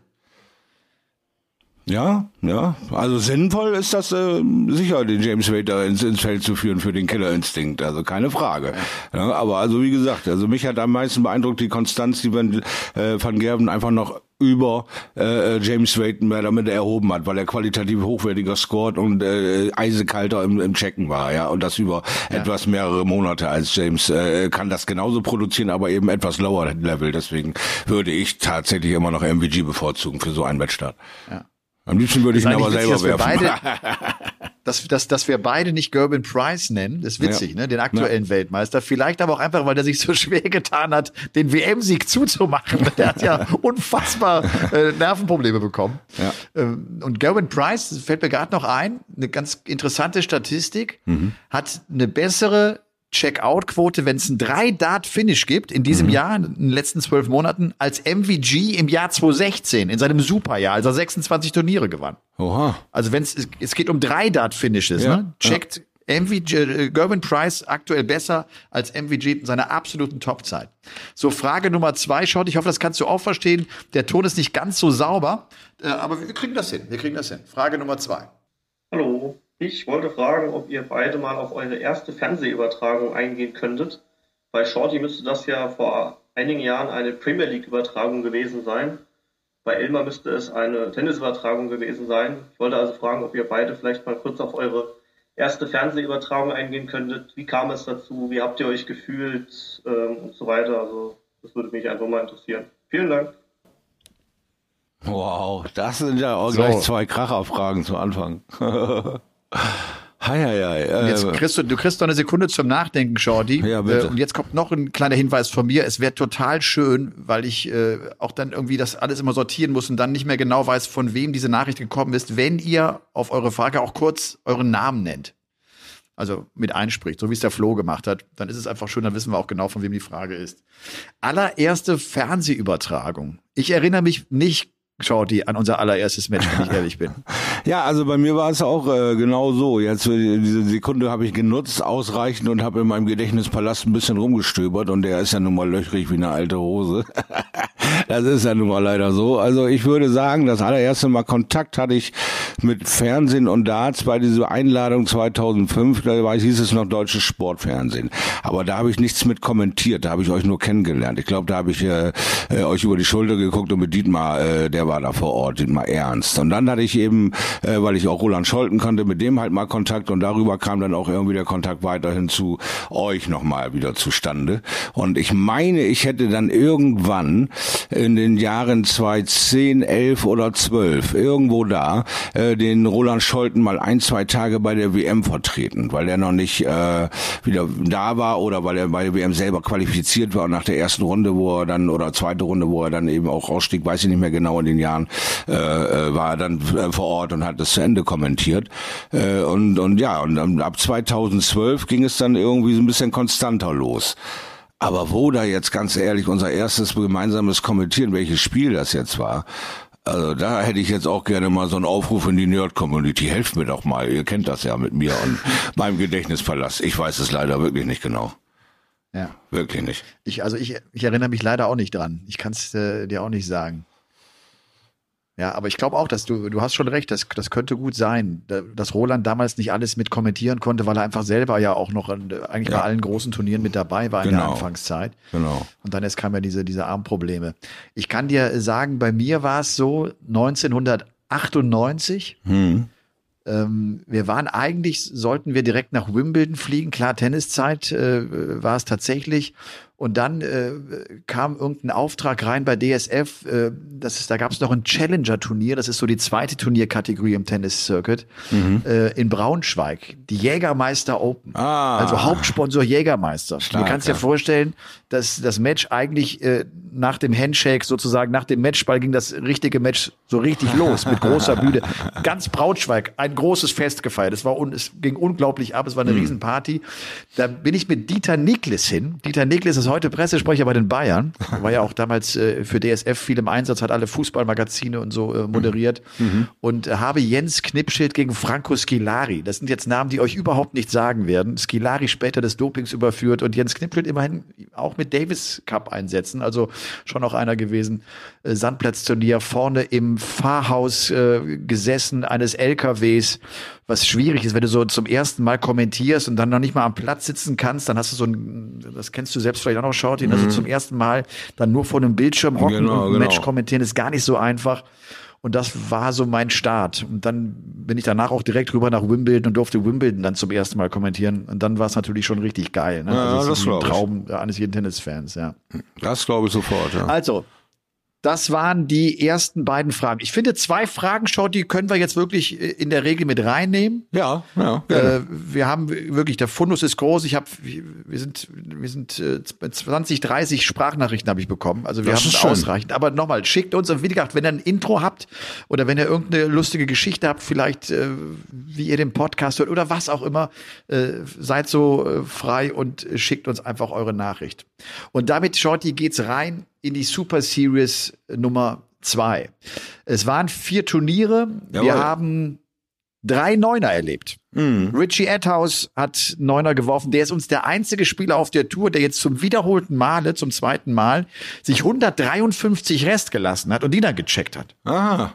Ja, ja. Also sinnvoll ist das äh, sicher, den James Wade da ins, ins Feld zu führen für den Killerinstinkt. Also keine Frage. Ja, aber also wie gesagt, also mich hat am meisten beeindruckt die Konstanz, die Van, äh, Van Gerven einfach noch über äh, James Wade mehr damit erhoben hat, weil er qualitativ hochwertiger scored und äh, eisekalter im, im Checken war, ja, und das über ja. etwas mehrere Monate als James äh, kann das genauso produzieren, aber eben etwas lower Level. Deswegen würde ich tatsächlich immer noch MVG bevorzugen für so einen Wettstart. Ja. Am liebsten würde ich ihn aber selber werfen. dass, dass, dass wir beide nicht Gerben Price nennen. Das ist witzig, Ja. ne? Den aktuellen Weltmeister. Vielleicht aber auch einfach, weil er sich so schwer getan hat, den WM-Sieg zuzumachen. Der hat ja unfassbar äh, Nervenprobleme bekommen. Ja. Ähm, und Gerben Price, fällt mir gerade noch ein, eine ganz interessante Statistik, Mhm. hat eine bessere Check-out-Quote, wenn es ein Drei-Dart-Finish gibt in Mhm. diesem Jahr, in den letzten zwölf Monaten, als MVG im Jahr 2016, in seinem Superjahr, als er 26 Turniere gewann. Oha. Also wenn es es geht um drei Dart-Finishes, Ja, ne? Checkt MVG, äh, Gerben Price aktuell besser als MVG in seiner absoluten Topzeit. So, Frage Nummer zwei, Schott, ich hoffe, das kannst du auch verstehen. Der Ton ist nicht ganz so sauber, äh, aber wir kriegen das hin. Wir kriegen das hin. Frage Nummer zwei. Hallo, ich wollte fragen, ob ihr beide mal auf eure erste Fernsehübertragung eingehen könntet. Bei Shorty müsste das ja vor einigen Jahren eine Premier League-Übertragung gewesen sein. Bei Elmar müsste es eine Tennisübertragung gewesen sein. Ich wollte also fragen, ob ihr beide vielleicht mal kurz auf eure erste Fernsehübertragung eingehen könntet. Wie kam es dazu? Wie habt ihr euch gefühlt? Ähm, und so weiter. Also, das würde mich einfach mal interessieren. Vielen Dank. Wow, das sind ja auch So. gleich zwei Kracherfragen zu Anfang. Hei, hei, hei. Jetzt Äh, kriegst du, du kriegst noch eine Sekunde zum Nachdenken, Shorty. Ja, bitte. Äh, Und jetzt kommt noch ein kleiner Hinweis von mir. Es wäre total schön, weil ich äh, auch dann irgendwie das alles immer sortieren muss und dann nicht mehr genau weiß, von wem diese Nachricht gekommen ist, wenn ihr auf eure Frage auch kurz euren Namen nennt. Also mit einspricht, so wie es der Flo gemacht hat, dann ist es einfach schön, dann wissen wir auch genau, von wem die Frage ist. Allererste Fernsehübertragung. Ich erinnere mich nicht, Shorty, an unser allererstes Match, wenn ich ehrlich bin. Ja, also bei mir war es auch äh, genau so. Jetzt äh, diese Sekunde habe ich genutzt, ausreichend und habe in meinem Gedächtnispalast ein bisschen rumgestöbert und der ist ja nun mal löchrig wie eine alte Hose. das ist ja nun mal leider so. Also ich würde sagen, das allererste Mal Kontakt hatte ich mit Fernsehen und Darts bei dieser Einladung 2005. Da hieß es noch deutsches Sportfernsehen. Aber da habe ich nichts mit kommentiert. Da habe ich euch nur kennengelernt. Ich glaube, da habe ich äh, äh, euch über die Schulter geguckt und mit Dietmar, äh, der war da vor Ort, Dietmar Ernst. Und dann hatte ich eben, äh, weil ich auch Roland Scholten kannte, mit dem halt mal Kontakt und darüber kam dann auch irgendwie der Kontakt weiterhin zu euch nochmal wieder zustande. Und ich meine, ich hätte dann irgendwann in den Jahren 2010, 11 oder 12, irgendwo da, äh, den Roland Scholten mal ein, zwei Tage bei der WM vertreten, weil er noch nicht äh, wieder da war oder weil er bei der WM selber qualifiziert war und nach der ersten Runde, wo er dann, oder zweite Runde, wo er dann eben auch rausstieg, weiß ich nicht mehr genau in den Jahren, äh, äh, war er dann äh, vor Ort und hat das zu Ende kommentiert. Äh, und, und ja, und ab 2012 ging es dann irgendwie so ein bisschen konstanter los. Aber wo da jetzt ganz ehrlich unser erstes gemeinsames Kommentieren, welches Spiel das jetzt war, also da hätte ich jetzt auch gerne mal so einen Aufruf in die Nerd-Community. Helft mir doch mal, ihr kennt das ja mit mir und meinem Gedächtnispalast. Ich weiß es leider wirklich nicht genau. Ja. Wirklich nicht. Ich, also ich, ich erinnere mich leider auch nicht dran. Ich kann es äh, dir auch nicht sagen. Ja, aber ich glaube auch, dass du, du hast schon recht, das, das könnte gut sein, da- dass Roland damals nicht alles mit kommentieren konnte, weil er einfach selber ja auch noch an, eigentlich Ja. bei allen großen Turnieren mit dabei war in der Genau. Anfangszeit. Genau. Und dann erst kamen ja diese, diese Armprobleme. Ich kann dir sagen, bei mir war es so 1998. Hm. Ähm, wir waren eigentlich, sollten wir direkt nach Wimbledon fliegen. Klar, Tenniszeit äh, war es tatsächlich. Und dann äh, kam irgendein Auftrag rein bei DSF. Äh, das ist, da gab es noch ein Challenger-Turnier. Das ist so die zweite Turnierkategorie im Tennis-Circuit äh, in Braunschweig. Die Jägermeister Open. Ah. Also Hauptsponsor Jägermeister. Stark, du kannst dir ja. vorstellen, dass das Match eigentlich äh, nach dem Handshake sozusagen, nach dem Matchball ging das richtige Match so richtig los mit großer Bühne. Ganz Braunschweig, ein großes Fest gefeiert. Es war un, es ging unglaublich ab, es war eine Hm. Riesenparty. Da bin ich mit Dieter Niklis hin. Dieter Niklis ist heute Pressesprecher bei den Bayern. War ja auch damals äh, für DSF viel im Einsatz, hat alle Fußballmagazine und so äh, moderiert. Mhm. Und äh, habe Jens Knipschild gegen Franco Skilari. Das sind jetzt Namen, die euch überhaupt nicht sagen werden. Skilari später des Dopings überführt und Jens Knipschild immerhin auch mit Davis Cup einsetzen. Also schon auch einer gewesen. Äh, Sandplatzturnier vorne im Fahrhaus äh, gesessen eines LKWs, was schwierig ist, wenn du so zum ersten Mal kommentierst und dann noch nicht mal am Platz sitzen kannst, dann hast du so ein, das kennst du selbst vielleicht auch noch, Shorty, also zum ersten Mal dann nur vor einem Bildschirm hocken Genau, und ein genau. Match kommentieren, ist gar nicht so einfach. Und das war so mein Start. Und dann bin ich danach auch direkt rüber nach Wimbledon und durfte Wimbledon dann zum ersten Mal kommentieren. Und dann war es natürlich schon richtig geil. Ne? Ja, also das ist ein. Traum eines jeden Tennisfans, ja. Das glaube ich sofort, ja. Also, Das waren die ersten beiden Fragen. Ich finde, zwei Fragen, Short, die können wir jetzt wirklich äh, in der Regel mit reinnehmen. Ja, ja. Äh, wir haben wirklich, der Fundus ist groß. Ich habe, wir sind, wir sind äh, 20, 30 Sprachnachrichten habe ich bekommen. Also wir Das haben ausreichend. Aber nochmal, schickt uns, und wie gesagt, wenn ihr ein Intro habt oder wenn ihr irgendeine lustige Geschichte habt, vielleicht äh, wie ihr den Podcast hört oder was auch immer, äh, seid so äh, frei und äh, schickt uns einfach eure Nachricht. Und damit, Shorty, geht's rein in die Super Series Nummer zwei. Es waren vier Turniere. Wir Jawohl. haben drei Neuner erlebt. Mhm. Richie Atthaus hat Neuner geworfen. Der ist uns der einzige Spieler auf der Tour, der jetzt zum wiederholten Male, zum zweiten Mal, sich 153 Rest gelassen hat und die dann gecheckt hat. Ah.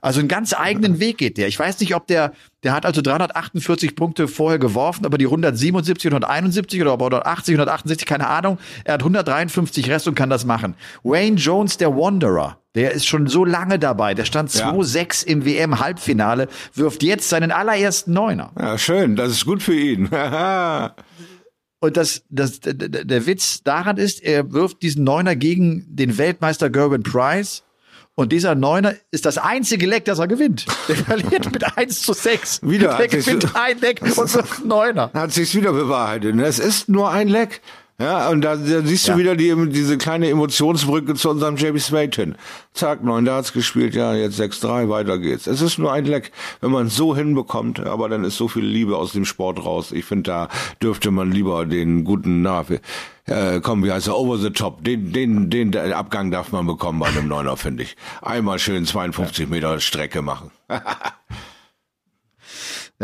Also einen ganz eigenen Weg geht der. Ich weiß nicht, ob der, der hat also 348 Punkte vorher geworfen, aber die 177, 171 oder ob er 180, 168, keine Ahnung. Er hat 153 Rest und kann das machen. Wayne Jones, der Wanderer, der ist schon so lange dabei. Der stand Ja. 2-6 im WM-Halbfinale, wirft jetzt seinen allerersten Neuner. Ja, schön. Das ist gut für ihn. Und das, das, der, Witz daran ist, er wirft diesen Neuner gegen den Weltmeister Gerben Price. Und dieser Neuner ist das einzige Leck, das er gewinnt. Der verliert mit 1 zu 6. Wieder Der gewinnt ein Leck und einen Neuner. hat sich's wieder bewahrheitet. Es ist nur ein Leck. Ja, und da, da siehst Ja. du wieder die, diese kleine Emotionsbrücke zu unserem JB Smith hin. Zack, neun Darts gespielt, ja, jetzt 6-3, weiter geht's. Es ist nur ein Leck, wenn man so hinbekommt, aber dann ist so viel Liebe aus dem Sport raus. Ich finde, da dürfte man lieber den guten, na, äh, komm, wie heißt er, over the top, den, den, den der Abgang darf man bekommen bei einem Neuner, finde ich. Einmal schön 52 Meter Strecke machen.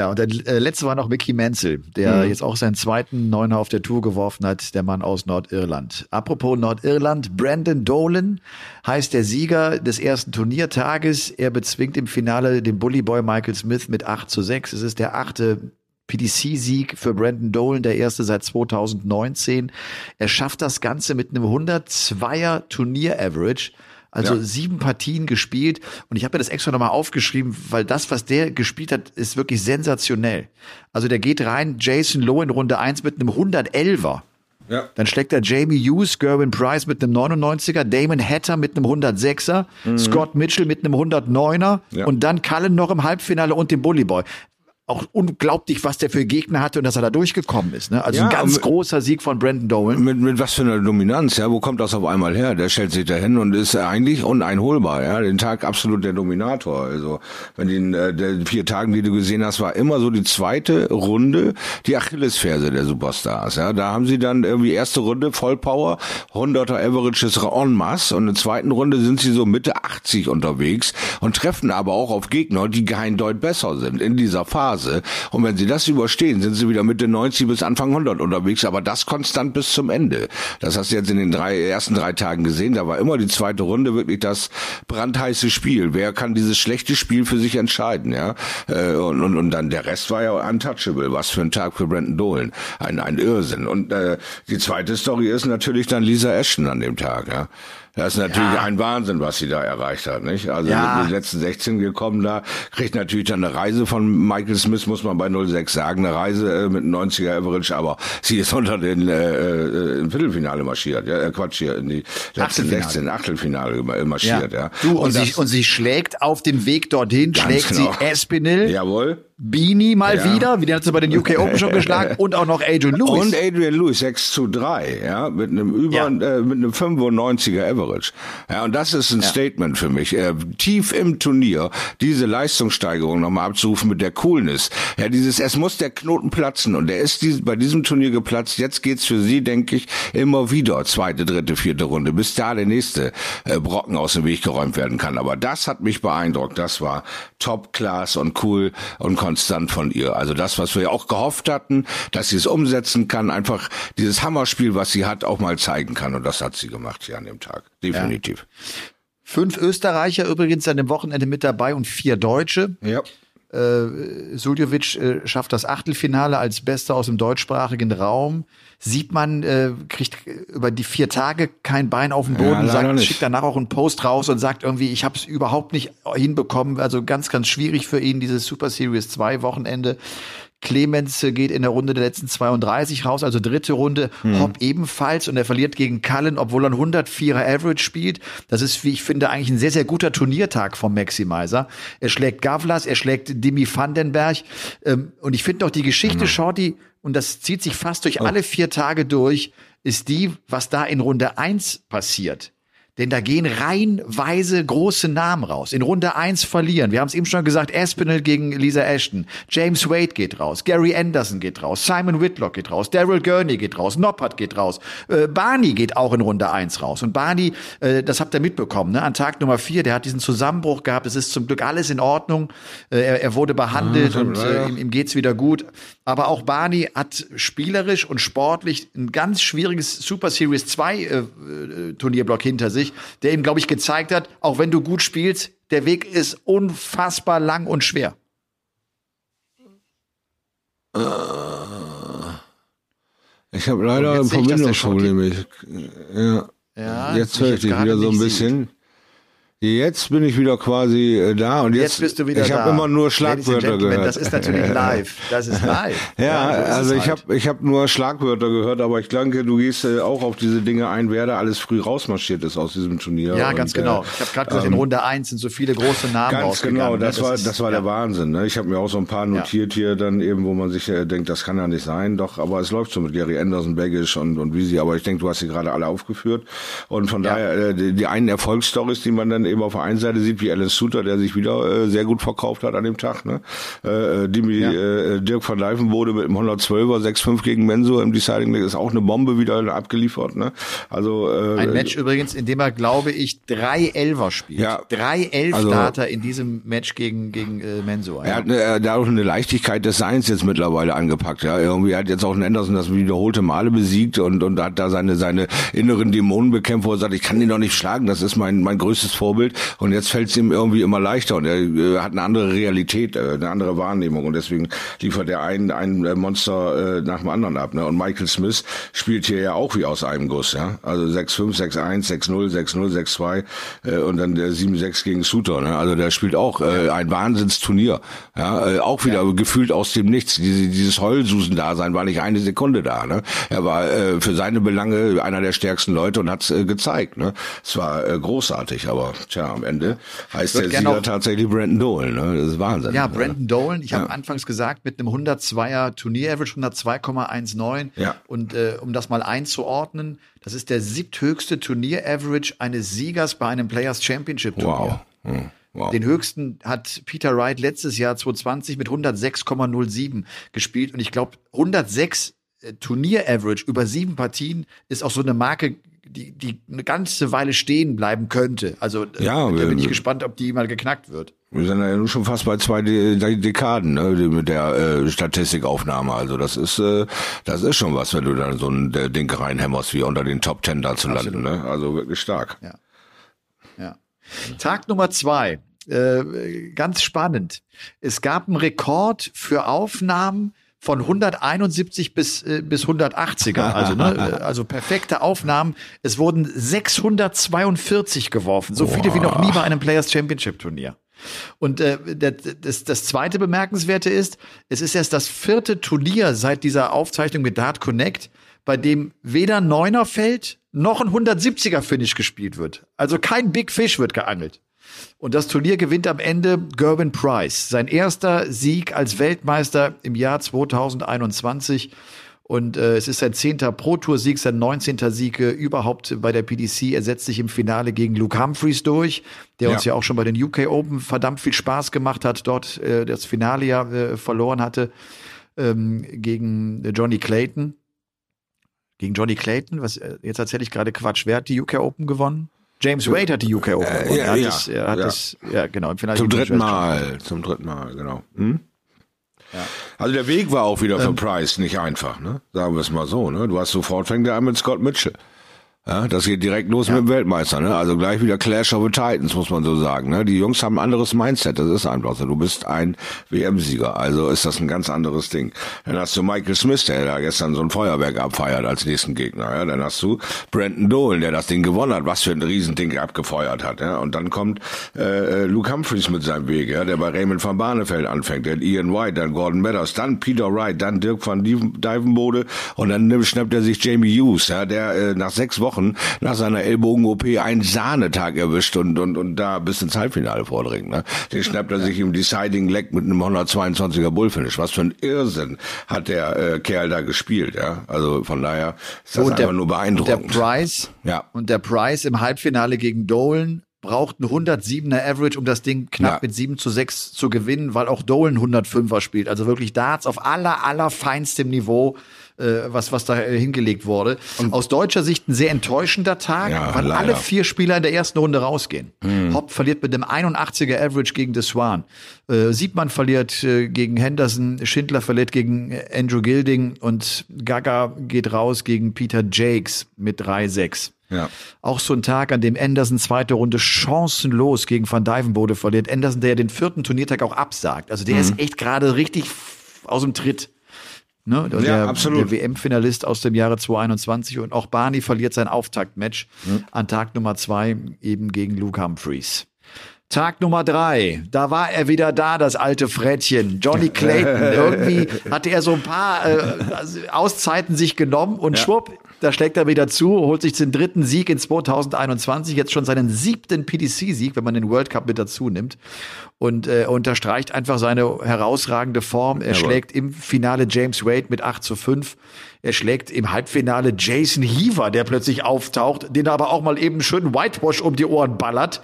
Ja, und der äh, letzte war noch Mickey Menzel, der jetzt auch seinen zweiten Neuner auf der Tour geworfen hat, der Mann aus Nordirland. Apropos Nordirland, Brandon Dolan heißt der Sieger des ersten Turniertages. Er bezwingt im Finale den Bullyboy Michael Smith mit 8 zu 6. Es ist der achte PDC-Sieg für Brandon Dolan, der erste seit 2019. Er schafft das Ganze mit einem 102er Turnier-Average. Also Ja. sieben Partien gespielt und ich habe mir das extra nochmal aufgeschrieben, weil das, was der gespielt hat, ist wirklich sensationell. Also der geht rein, Jason Lowe in Runde 1 mit einem 111er. Ja. Dann schlägt er Jamie Hughes, Gerwin Price mit einem 99er, Damon Hatter mit einem 106er, Scott Mitchell mit einem 109er Mhm. Ja. und dann Cullen noch im Halbfinale und den Bullyboy. Auch unglaublich, was der für Gegner hatte und dass er da durchgekommen ist. Ne? Also Ja, ein ganz und- großer Sieg von Brandon Dolan. Mit, mit was für einer Dominanz, ja? Wo kommt das auf einmal her? Der stellt sich da hin und ist eigentlich uneinholbar, ja? Den Tag absolut der Dominator. Also, wenn den, äh, der vier Tagen, die du gesehen hast, war immer so die zweite Runde die Achillesferse der Superstars, ja? Da haben sie dann irgendwie erste Runde Vollpower, 100er Averages en masse und in der zweiten Runde sind sie so Mitte 80 unterwegs und treffen aber auch auf Gegner, die kein Deut besser sind in dieser Phase. Und wenn sie das überstehen, sind sie wieder Mitte 90 bis Anfang 100 unterwegs, aber das konstant bis zum Ende. Das hast du jetzt in den drei, ersten drei Tagen gesehen. Da war immer die zweite Runde wirklich das brandheiße Spiel. Wer kann dieses schlechte Spiel für sich entscheiden, ja? Äh, Und, und, und dann der Rest war ja untouchable. Was für ein Tag für Brandon Dolan. Ein, ein Irrsinn. Und äh, die zweite Story ist natürlich dann Lisa Ashton an dem Tag, ja. Das ist natürlich Ja. ein Wahnsinn, was sie da erreicht hat, nicht? Also Ja. mit den letzten 16 gekommen da, kriegt natürlich dann eine Reise von Michael Smith, muss man bei 06 sagen, eine Reise äh, mit 90er Average, aber sie ist unter den äh, äh, im Viertelfinale marschiert, ja, äh, Quatsch hier, in die letzten Achtelfinale. 16 Achtelfinale äh, marschiert, ja. Du, und, das- sie, und sie schlägt auf dem Weg dorthin, schlägt genau. sie Espinel, Jawohl. Beanie mal Ja. wieder, wie den hat sie bei den UK Open schon geschlagen, und auch noch Adrian Lewis. Und Adrian Lewis 6 zu 3, ja, mit einem über, Ja. äh, mit einem 95er Average. Ja, und das ist ein Statement für mich. Äh, tief im Turnier diese Leistungssteigerung nochmal abzurufen mit der Coolness. Ja, dieses, es muss der Knoten platzen und der ist dies, bei diesem Turnier geplatzt. Jetzt geht's für sie, denke ich, immer wieder zweite, dritte, vierte Runde, bis da der nächste äh, Brocken aus dem Weg geräumt werden kann. Aber das hat mich beeindruckt. Das war Top-Class und cool und konstant von ihr. Also das, was wir ja auch gehofft hatten, dass sie es umsetzen kann, einfach dieses Hammerspiel, was sie hat, auch mal zeigen kann. Und das hat sie gemacht hier an dem Tag. Definitiv. Fünf Österreicher übrigens an dem Wochenende mit dabei und vier Deutsche. Ja. Äh, Suljovic äh, schafft das Achtelfinale als Bester aus dem deutschsprachigen Raum. Sieht man, äh, kriegt über die vier Tage kein Bein auf den Ja, Boden, leider sagt, schickt danach auch einen Post raus und sagt irgendwie, ich habe es überhaupt nicht hinbekommen. Also ganz, ganz schwierig für ihn, dieses Super Series 2 Wochenende. Clemens äh, geht in der Runde der letzten 32 raus, also dritte Runde. Hm. Hopp ebenfalls und er verliert gegen Cullen, obwohl er ein 104er Average spielt. Das ist, wie ich finde, eigentlich ein sehr, sehr guter Turniertag vom Maximizer. Er schlägt Gavlas, er schlägt Dimi Vandenberg. Ähm, und ich finde doch die Geschichte, Shorty, und das zieht sich fast durch alle vier Tage durch, ist die, was da in Runde eins passiert. Denn da gehen reihenweise große Namen raus. In Runde eins verlieren. Wir haben es eben schon gesagt, Aspinall gegen Lisa Ashton. James Wade geht raus. Gary Anderson geht raus. Simon Whitlock geht raus. Daryl Gurney geht raus. Noppert geht raus. Äh, Barney geht auch in Runde eins raus. Und Barney, äh, das habt ihr mitbekommen, ne? an Tag Nummer vier, der hat diesen Zusammenbruch gehabt. Es ist zum Glück alles in Ordnung. Äh, er, er wurde behandelt Ah, und ja, äh, ja. ihm, ihm geht's wieder gut. Aber auch Barney hat spielerisch und sportlich ein ganz schwieriges Super Series 2 äh, äh, Turnierblock hinter sich, der ihm, glaube ich, gezeigt hat, auch wenn du gut spielst, der Weg ist unfassbar lang und schwer. Ich habe leider ein Verbindungsproblem. Ich, ja. Ja, jetzt höre ich dich wieder so ein bisschen. Jetzt bin ich wieder quasi äh, da und Jetzt jetzt, bist du wieder ich habe immer nur Schlagwörter gehört. Das ist natürlich live. Das ist live. Ja, so ist es also ich halt. habe ich hab nur Schlagwörter gehört, aber ich denke, du gehst äh, auch auf diese Dinge ein, wer da alles früh rausmarschiert ist aus diesem Turnier. Ja, und, ganz äh, genau. Ich habe gerade gesagt, in Runde 1 sind so viele große Namen Ganz genau, ne? das, war, ist- das war ja. der Wahnsinn. Ne? Ich habe mir auch so ein paar notiert hier dann eben, wo man sich äh, denkt, das kann ja nicht sein. Doch, aber es läuft so mit Gary Anderson, Baggish und, und Wiesi. Aber ich denke, du hast sie gerade alle aufgeführt. Und von Ja. daher, äh, die, die einen Erfolgsstories, die man dann eben auf der einen Seite sieht, wie Alice Suter, der sich wieder äh, sehr gut verkauft hat an dem Tag. Ne? Äh, Dimi, Ja. äh, Dirk van Dijvenbode mit dem 112er 6-5 gegen Menso im Deciding Leg ist auch eine Bombe wieder abgeliefert. Ne? Also äh, Ein Match übrigens, in dem er, glaube ich, drei Elfer spielt. Ja. Drei Also- Elfstarter in diesem Match gegen, gegen äh, Menso. Er hat eine, dadurch eine Leichtigkeit des Seins jetzt mittlerweile angepackt. Ja, irgendwie hat jetzt auch ein Anderson das wiederholte Male besiegt und und hat da seine seine inneren Dämonen bekämpft, wo er sagt, ich kann den doch nicht schlagen. Das ist mein mein größtes Vorbild. Und jetzt fällt es ihm irgendwie immer leichter und er äh, hat eine andere Realität, äh, eine andere Wahrnehmung und deswegen liefert er ein ein äh, Monster äh, nach dem anderen ab. Ne? Und Michael Smith spielt hier ja auch wie aus einem Guss. Ja, also 6-5, 6-1, 6-0, 6-0, 6-2 äh, und dann der 7-6 gegen Suter. Ne? Also der spielt auch äh, ein Wahnsinnsturnier. Ja, äh, auch wieder gefühlt aus dem Nichts. Diese, dieses Heulsusen-Dasein war nicht eine Sekunde da. Ne? Er war äh, für seine Belange einer der stärksten Leute und hat's äh, gezeigt. Ne? Es war äh, großartig, aber tja, am Ende heißt der Sieger tatsächlich Brandon Dole. Ne? Das ist Wahnsinn. Ja, ne? Brandon Dolan, ich habe anfangs gesagt, mit einem 102er Turnier-Average, 102,19. Ja. Und äh, um das mal einzuordnen, das ist der siebthöchste Turnier-Average eines Siegers bei einem Players Championship-Turnier. Wow. Hm, wow. Den höchsten hat Peter Wright letztes Jahr 2020 mit 106,07 gespielt. Und ich glaube, 106 äh, Turnier-Average über sieben Partien ist auch so eine Marke, die, die eine ganze Weile stehen bleiben könnte. Also äh, Ja, da bin ich gespannt, ob die mal geknackt wird. Wir sind ja nun schon fast bei zwei De De Dekaden ne, mit der äh, Statistikaufnahme. Also das ist äh, das ist schon was, wenn du dann so ein äh, Ding reinhämmerst, wie unter den Top Ten da zu landen. Ne? Also wirklich stark. Ja. Ja. Tag Nummer zwei. Äh, ganz spannend. Es gab einen Rekord für Aufnahmen von 171 bis, äh, bis 180er, also, ne, äh, also perfekte Aufnahmen. Es wurden 642 geworfen, so viele wie noch nie bei einem Players Championship Turnier. Und äh, das, das zweite Bemerkenswerte ist, es ist erst das vierte Turnier seit dieser Aufzeichnung mit Dart Connect, bei dem weder Neuner fällt, noch ein 170er Finish gespielt wird. Also kein Big Fish wird geangelt. Und das Turnier gewinnt am Ende Gervin Price. Sein erster Sieg als Weltmeister im Jahr 2021. Und äh, es ist sein zehnter Pro-Tour-Sieg, sein 19. Sieg äh, überhaupt bei der PDC. Er setzt sich im Finale gegen Luke Humphreys durch, der uns Ja. ja auch schon bei den UK Open verdammt viel Spaß gemacht hat, dort äh, das Finale ja äh, verloren hatte ähm, gegen äh, Johnny Clayton. Gegen Johnny Clayton, was äh, jetzt erzähle ich gerade Quatsch. Wer hat die UK Open gewonnen? James Wade hat die UK Open gewonnen. ja, er hat ja, es, er hat ja. es, ja genau, im Finale Zum dritten Mal, zum dritten Mal, genau. Hm? Also der Weg war auch wieder Ähm. für Price nicht einfach, ne? Sagen wir es mal so, ne? Du hast sofort fängt er an mit Scott Mitchell. Ja, das geht direkt los ja. mit dem Weltmeister, ne? Also gleich wieder Clash of the Titans, muss man so sagen. Ne? Die Jungs haben ein anderes Mindset, das ist einfach so. Du bist ein WM-Sieger, also ist das ein ganz anderes Ding. Dann hast du Michael Smith, der da gestern so ein Feuerwerk abfeiert als nächsten Gegner. Ja? Dann hast du Brandon Dolan, der das Ding gewonnen hat, was für ein Riesending abgefeuert hat. Ja? Und dann kommt äh, Luke Humphreys mit seinem Weg, ja? der bei Raymond van Barneveld anfängt, dann Ian White, dann Gordon Meadows, dann Peter Wright, dann Dirk van Dijvenbode und dann schnappt er sich Jamie Hughes, ja? der äh, nach sechs Wochen Wochen nach seiner Ellbogen-OP einen Sahnetag erwischt und, und, und da bis ins Halbfinale vordringt. Ne? Den schnappt er sich im Deciding Leg mit einem 122er Bullfinish. Was für ein Irrsinn hat der äh, Kerl da gespielt. Ja? Also von daher ist das und einfach der, nur beeindruckend. Der Price, ja. und der Price im Halbfinale gegen Dolan braucht ein 107er Average, um das Ding knapp ja. mit 7 zu 6 zu gewinnen, weil auch Dolan 105er spielt. Also wirklich Darts auf aller, aller feinstem Niveau was, was da äh, hingelegt wurde. Und Aus deutscher Sicht ein sehr enttäuschender Tag, ja, weil leider. alle vier Spieler in der ersten Runde rausgehen. Mhm. Hopp verliert mit einem 81er Average gegen The Swan. Äh, Siebmann verliert äh, gegen Henderson, Schindler verliert gegen Andrew Gilding und Gaga geht raus gegen Peter Jakes mit 3-6. Ja. Auch so ein Tag, an dem Anderson zweite Runde chancenlos gegen Van Dijvenbode verliert. Anderson, der ja den vierten Turniertag auch absagt. Also der mhm. ist echt gerade richtig aus dem Tritt. Ne? Der, ja, absolut. Der WM-Finalist aus dem Jahre 2021 und auch Barney verliert sein Auftaktmatch mhm. an Tag Nummer zwei eben gegen Luke Humphreys. Tag Nummer drei, da war er wieder da, das alte Frettchen, Johnny Clayton. Irgendwie hatte er so ein paar äh, Auszeiten sich genommen und ja. schwupp, da schlägt er wieder zu, holt sich den dritten Sieg in 2021, jetzt schon seinen siebten PDC-Sieg, wenn man den World Cup mit dazu nimmt. Und äh, unterstreicht einfach seine herausragende Form. Er Jawohl. schlägt im Finale James Wade mit 8 zu 5. Er schlägt im Halbfinale Jason Heaver, der plötzlich auftaucht, den er aber auch mal eben schön Whitewash um die Ohren ballert.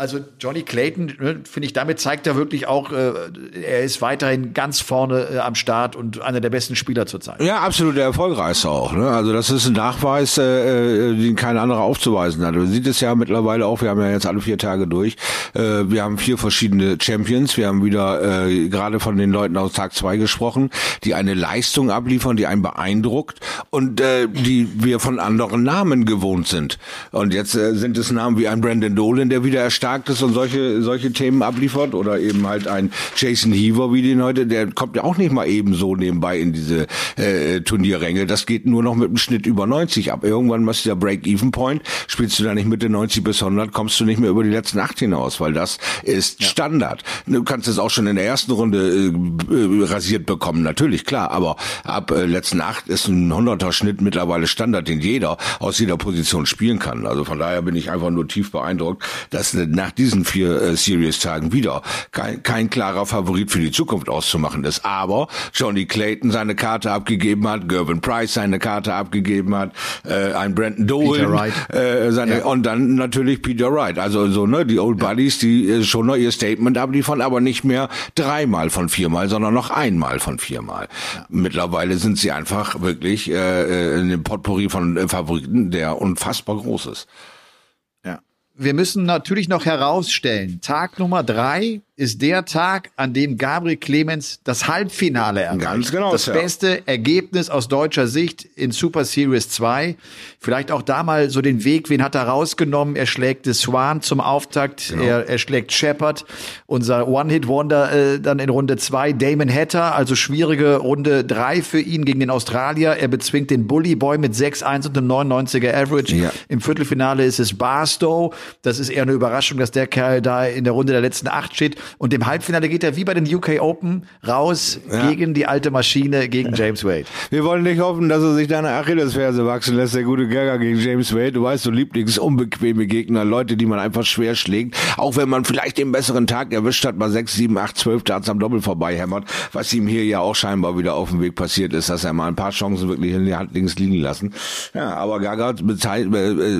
Also Johnny Clayton, ne, finde ich, damit zeigt er wirklich auch, äh, er ist weiterhin ganz vorne äh, am Start und einer der besten Spieler zurzeit. Ja, absolut der erfolgreichste auch. Ne? Also das ist ein Nachweis, äh, äh, den kein anderer aufzuweisen hat. Man sieht es ja mittlerweile auch, wir haben ja jetzt alle vier Tage durch. Äh, wir haben vier verschiedene Champions. Wir haben wieder äh, gerade von den Leuten aus Tag zwei gesprochen, die eine Leistung abliefern, die einen beeindruckt und äh, die wir von anderen Namen gewohnt sind. Und jetzt äh, sind es Namen wie ein Brandon Dolan, der wieder erstarrt Antarktis und solche, solche Themen abliefert oder eben halt ein Jason Heaver wie den heute, der kommt ja auch nicht mal eben so nebenbei in diese äh, Turnierränge. Das geht nur noch mit einem Schnitt über 90 ab. Irgendwann machst du ja Break-Even-Point, spielst du da nicht Mitte 90 bis 100, kommst du nicht mehr über die letzten acht hinaus, weil das ist ja. Standard. Du kannst es auch schon in der ersten Runde äh, rasiert bekommen, natürlich, klar, aber ab äh, letzten acht ist ein 100er Schnitt mittlerweile Standard, den jeder aus jeder Position spielen kann. Also von daher bin ich einfach nur tief beeindruckt, dass nach diesen vier äh, Series-Tagen wieder kein, kein klarer Favorit für die Zukunft auszumachen ist. Aber Johnny Clayton seine Karte abgegeben hat, Gervin Price seine Karte abgegeben hat, äh, ein Brandon Dolan äh, seine, ja. und dann natürlich Peter Wright. Also so ne die Old Buddies, die äh, schon noch ihr Statement abliefern, aber nicht mehr dreimal von viermal, sondern noch einmal von viermal. Ja. Mittlerweile sind sie einfach wirklich äh, äh in dem Potpourri von äh, Favoriten, der unfassbar groß ist wir müssen natürlich noch herausstellen, Tag Nummer drei ist der Tag, an dem Gabriel Clemens das Halbfinale erreicht. Ganz genau. Das ja. beste Ergebnis aus deutscher Sicht in Super Series 2. Vielleicht auch da mal so den Weg, wen hat er rausgenommen? Er schlägt The Swan zum Auftakt, genau. er, er schlägt Shepard, unser One-Hit-Wonder äh, dann in Runde 2. Damon Hatter, also schwierige Runde 3 für ihn gegen den Australier. Er bezwingt den Bully Boy mit 6-1 und einem 99er Average. Ja. Im Viertelfinale ist es Barstow. Das ist eher eine Überraschung, dass der Kerl da in der Runde der letzten acht steht. Und im Halbfinale geht er wie bei den UK Open raus ja. gegen die alte Maschine, gegen James Wade. Wir wollen nicht hoffen, dass er sich deine Achillesferse wachsen lässt, der gute Gaga gegen James Wade. Du weißt, so lieblingsunbequeme Gegner, Leute, die man einfach schwer schlägt. Auch wenn man vielleicht den besseren Tag erwischt hat, mal 6, 7, 8, 12 Darts am Doppel vorbeihämmert. Was ihm hier ja auch scheinbar wieder auf dem Weg passiert ist, dass er mal ein paar Chancen wirklich in die Hand links liegen lassen. Ja, aber Gaga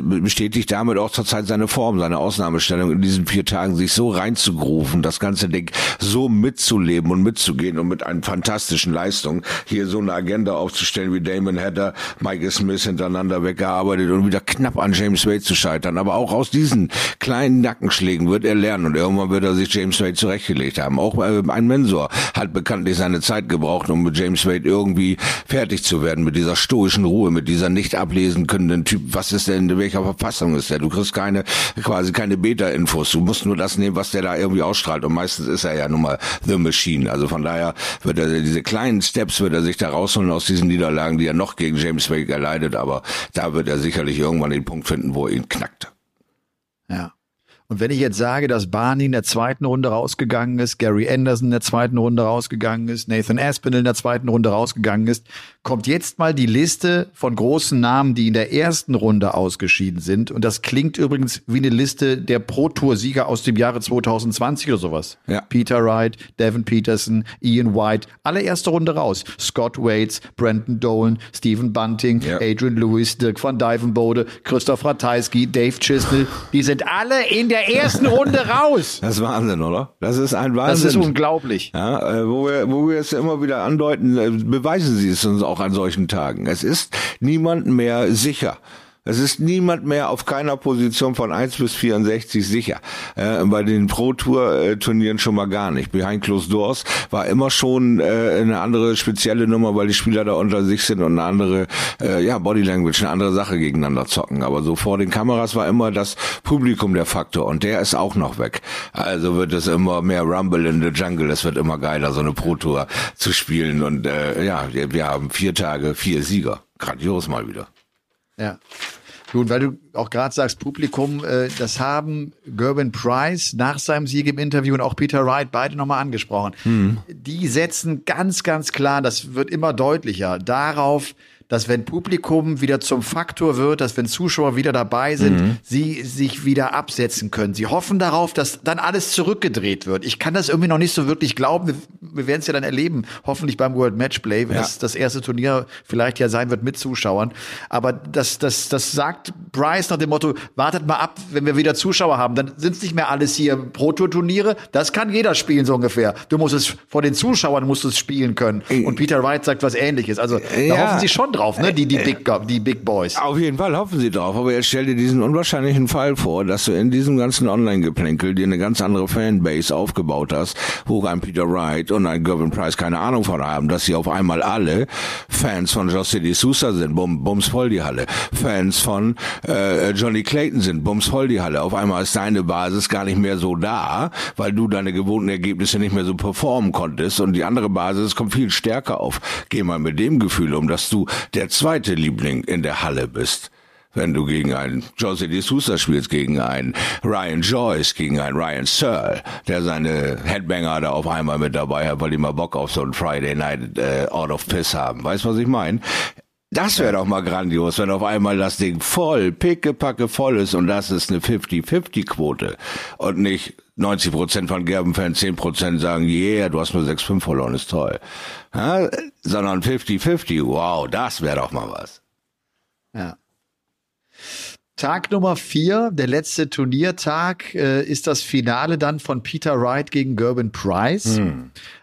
bestätigt damit auch zurzeit seine Form, seine Ausnahmestellung in diesen vier Tagen, sich so reinzugrufen, das ganze Ding so mitzuleben und mitzugehen und mit einer fantastischen Leistung hier so eine Agenda aufzustellen wie Damon Hatter, Michael Smith hintereinander weggearbeitet und wieder knapp an James Wade zu scheitern. Aber auch aus diesen kleinen Nackenschlägen wird er lernen und irgendwann wird er sich James Wade zurechtgelegt haben. Auch äh, ein Mensor hat bekanntlich seine Zeit gebraucht, um mit James Wade irgendwie fertig zu werden, mit dieser stoischen Ruhe, mit dieser nicht ablesen können Typ. Was ist denn, in welcher Verfassung ist der? Du kriegst keine, quasi keine Beta-Infos. Du musst nur das nehmen, was der da irgendwie ausstrahlt. Und meistens ist er ja nun mal The Machine. Also von daher wird er diese kleinen Steps wird er sich da rausholen aus diesen Niederlagen, die er noch gegen James Wade erleidet. Aber da wird er sicherlich irgendwann den Punkt finden, wo er ihn knackt. Ja. Und wenn ich jetzt sage, dass Barney in der zweiten Runde rausgegangen ist, Gary Anderson in der zweiten Runde rausgegangen ist, Nathan Aspinall in der zweiten Runde rausgegangen ist, kommt jetzt mal die Liste von großen Namen, die in der ersten Runde ausgeschieden sind. Und das klingt übrigens wie eine Liste der Pro-Tour-Sieger aus dem Jahre 2020 oder sowas. Ja. Peter Wright, Devin Peterson, Ian White, alle erste Runde raus. Scott Waits, Brandon Dolan, Stephen Bunting, Ja. Adrian Lewis, Dirk van Dijvenbode, Christoph Ratajski, Dave Chisnell. Die sind alle in der ersten Runde raus. Das ist Wahnsinn, oder? Das ist ein Das Wahnsinn. ist unglaublich. Ja, äh, wo wir, wo wir es immer wieder andeuten, äh, beweisen Sie es uns auch an solchen Tagen. Es ist niemand mehr sicher. Es ist niemand mehr auf keiner Position von 1 bis 64 sicher. Äh, bei den Pro-Tour-Turnieren schon mal gar nicht. Behind Closed Doors war immer schon äh, eine andere spezielle Nummer, weil die Spieler da unter sich sind und eine andere äh, ja, Body Language, eine andere Sache gegeneinander zocken. Aber so vor den Kameras war immer das Publikum der Faktor und der ist auch noch weg. Also wird es immer mehr Rumble in the Jungle. Es wird immer geiler, so eine Pro-Tour zu spielen. Und äh, ja, wir, wir haben vier Tage, vier Sieger. Grandios mal wieder. Ja. Gut, weil du auch gerade sagst, Publikum, äh, das haben Gerben Price nach seinem Sieg im Interview und auch Peter Wright beide nochmal angesprochen. Die setzen ganz, ganz klar, das wird immer deutlicher, darauf, dass wenn Publikum wieder zum Faktor wird, dass wenn Zuschauer wieder dabei sind, sie sich wieder absetzen können. Sie hoffen darauf, dass dann alles zurückgedreht wird. Ich kann das irgendwie noch nicht so wirklich glauben. Wir, wir werden es ja dann erleben, hoffentlich beim World Matchplay, wenn Ja. das das erste Turnier vielleicht ja sein wird mit Zuschauern. Aber das, das, das sagt Bryce nach dem Motto, wartet mal ab, wenn wir wieder Zuschauer haben, dann sind es nicht mehr alles hier Pro-Tour-Turniere. Das kann jeder spielen, so ungefähr. Du musst es vor den Zuschauern musst du es spielen können. Und Peter Wright sagt was ähnliches. Also da Ja. hoffen sie schon drauf, ne? Die, die Big, Go- die Big Boys. Auf jeden Fall hoffen Sie drauf, aber jetzt stell dir diesen unwahrscheinlichen Fall vor, dass du in diesem ganzen Online-Geplänkel dir eine ganz andere Fanbase aufgebaut hast, wo ein Peter Wright und ein Gervin Price keine Ahnung von haben, dass sie auf einmal alle Fans von José de Sousa sind, bum, bums voll die Halle. Fans von äh, Johnny Clayton sind, bums voll die Halle. Auf einmal ist deine Basis gar nicht mehr so da, weil du deine gewohnten Ergebnisse nicht mehr so performen konntest und die andere Basis kommt viel stärker auf. Geh mal mit dem Gefühl um, dass du der zweite Liebling in der Halle bist. Wenn du gegen einen Jose de Sousa spielst, gegen einen Ryan Joyce, gegen einen Ryan Searle, der seine Headbanger da auf einmal mit dabei hat, weil die mal Bock auf so einen Friday Night äh, Out of Piss haben. Weißt was ich meine? Das wäre doch mal grandios, wenn auf einmal das Ding voll, pickepacke voll ist und das ist eine 50-50-Quote und nicht 90 Prozent von Gerben-Fans, 10 Prozent sagen, yeah, du hast nur 6-5 verloren, ist toll. Ja, sondern 50-50, wow, das wäre doch mal was. Ja. Tag Nummer vier, der letzte Turniertag, äh, ist das Finale dann von Peter Wright gegen Gerben Price.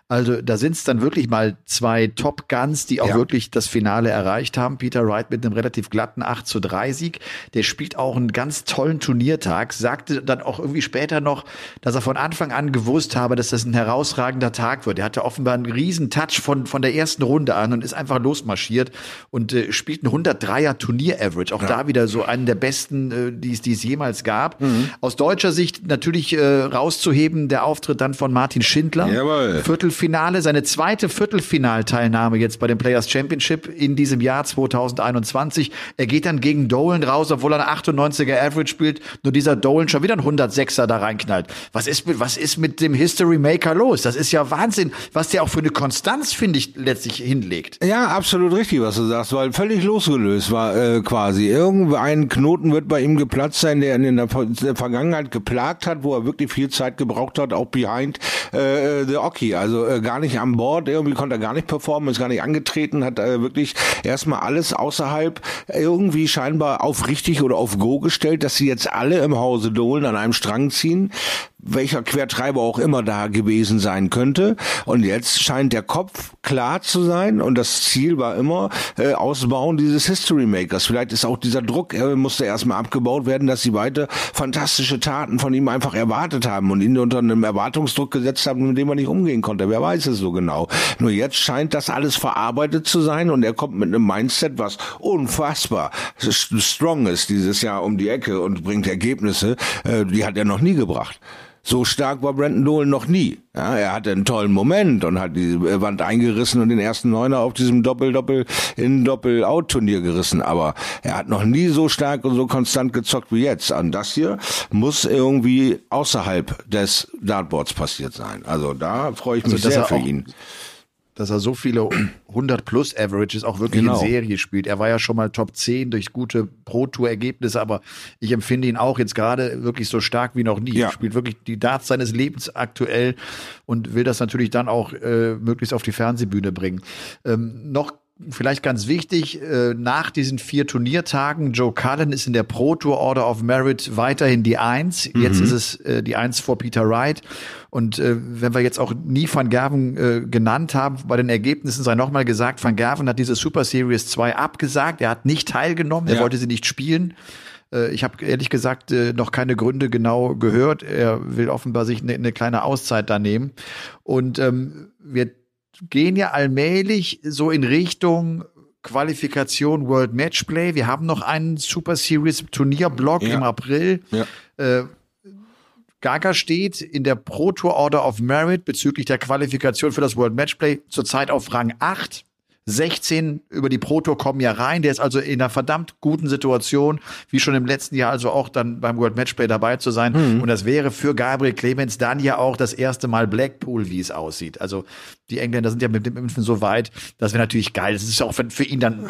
Also da sind es dann wirklich mal zwei Top Guns, die auch Ja. wirklich das Finale erreicht haben. Peter Wright mit einem relativ glatten 8 zu 3 Sieg. Der spielt auch einen ganz tollen Turniertag, sagte dann auch irgendwie später noch, dass er von Anfang an gewusst habe, dass das ein herausragender Tag wird. Er hatte offenbar einen riesen Touch von, von der ersten Runde an und ist einfach losmarschiert und äh, spielt ein 103er Turnier-Average. Auch da wieder so einen der besten, äh, die es die es jemals gab. Aus deutscher Sicht natürlich äh, rauszuheben, der Auftritt dann von Martin Schindler. Jawohl. Viertelfinale, seine zweite Viertelfinalteilnahme jetzt bei dem Players Championship in diesem Jahr 2021. Er geht dann gegen Dolan raus, obwohl er eine 98er Average spielt, nur dieser Dolan schon wieder ein 106er da reinknallt. Was ist mit, was ist mit dem History Maker los? Das ist ja Wahnsinn, was der auch für eine Konstanz, finde ich, letztlich hinlegt. Ja, absolut richtig, was du sagst, weil völlig losgelöst war äh, quasi. Irgendein Knoten wird bei ihm geplatzt sein, der in der, Ver- der Vergangenheit geplagt hat, wo er wirklich viel Zeit gebraucht hat, auch behind äh, the Oki. Also äh, gar nicht an Bord, irgendwie konnte er gar nicht performen, ist gar nicht angetreten, hat äh, wirklich erstmal alles außerhalb irgendwie scheinbar auf richtig oder auf Go gestellt, dass sie jetzt alle im Hause Dolan an einem Strang ziehen. Welcher Quertreiber auch immer da gewesen sein könnte. Und jetzt scheint der Kopf klar zu sein und das Ziel war immer äh, Ausbauen dieses History Makers. Vielleicht ist auch dieser Druck, er musste erstmal abgebaut werden, dass sie weiter fantastische Taten von ihm einfach erwartet haben und ihn unter einem Erwartungsdruck gesetzt haben, mit dem er nicht umgehen konnte. Wer weiß es so genau. Nur jetzt scheint das alles verarbeitet zu sein und er kommt mit einem Mindset, was unfassbar strong ist dieses Jahr um die Ecke und bringt Ergebnisse, äh, die hat er noch nie gebracht. So stark war Brandon Dolan noch nie. Ja, er hatte einen tollen Moment und hat die Wand eingerissen und den ersten Neuner auf diesem Doppel-Doppel in Doppel-Out-Turnier gerissen. Aber er hat noch nie so stark und so konstant gezockt wie jetzt. Und das hier muss irgendwie außerhalb des Dartboards passiert sein. Also da freue ich mich also, sehr für ihn dass er so viele 100 plus Averages auch wirklich genau. in Serie spielt. Er war ja schon mal Top 10 durch gute Pro Tour Ergebnisse, aber ich empfinde ihn auch jetzt gerade wirklich so stark wie noch nie. Ja. Er spielt wirklich die Darts seines Lebens aktuell und will das natürlich dann auch äh, möglichst auf die Fernsehbühne bringen. Ähm, noch vielleicht ganz wichtig, äh, nach diesen vier Turniertagen, Joe Cullen ist in der Pro Tour Order of Merit weiterhin die Eins. Mhm. Jetzt ist es äh, die Eins vor Peter Wright. Und äh, wenn wir jetzt auch nie Van Gerven äh, genannt haben, bei den Ergebnissen sei nochmal gesagt, Van Gerven hat diese Super Series 2 abgesagt. Er hat nicht teilgenommen, er ja. wollte sie nicht spielen. Äh, ich habe ehrlich gesagt äh, noch keine Gründe genau gehört. Er will offenbar sich eine ne kleine Auszeit da nehmen. Und ähm, wir gehen ja allmählich so in Richtung Qualifikation World Matchplay. Wir haben noch einen Super Series Turnierblock ja. im April. Ja. Äh, Gaga steht in der Pro Tour Order of Merit bezüglich der Qualifikation für das World Matchplay zurzeit auf Rang 8. 16 über die Pro Tour kommen ja rein. Der ist also in einer verdammt guten Situation, wie schon im letzten Jahr, also auch dann beim World Matchplay dabei zu sein. Mhm. Und das wäre für Gabriel Clemens dann ja auch das erste Mal Blackpool, wie es aussieht. Also die Engländer sind ja mit dem Impfen so weit, das wäre natürlich geil. Das ist auch für ihn dann,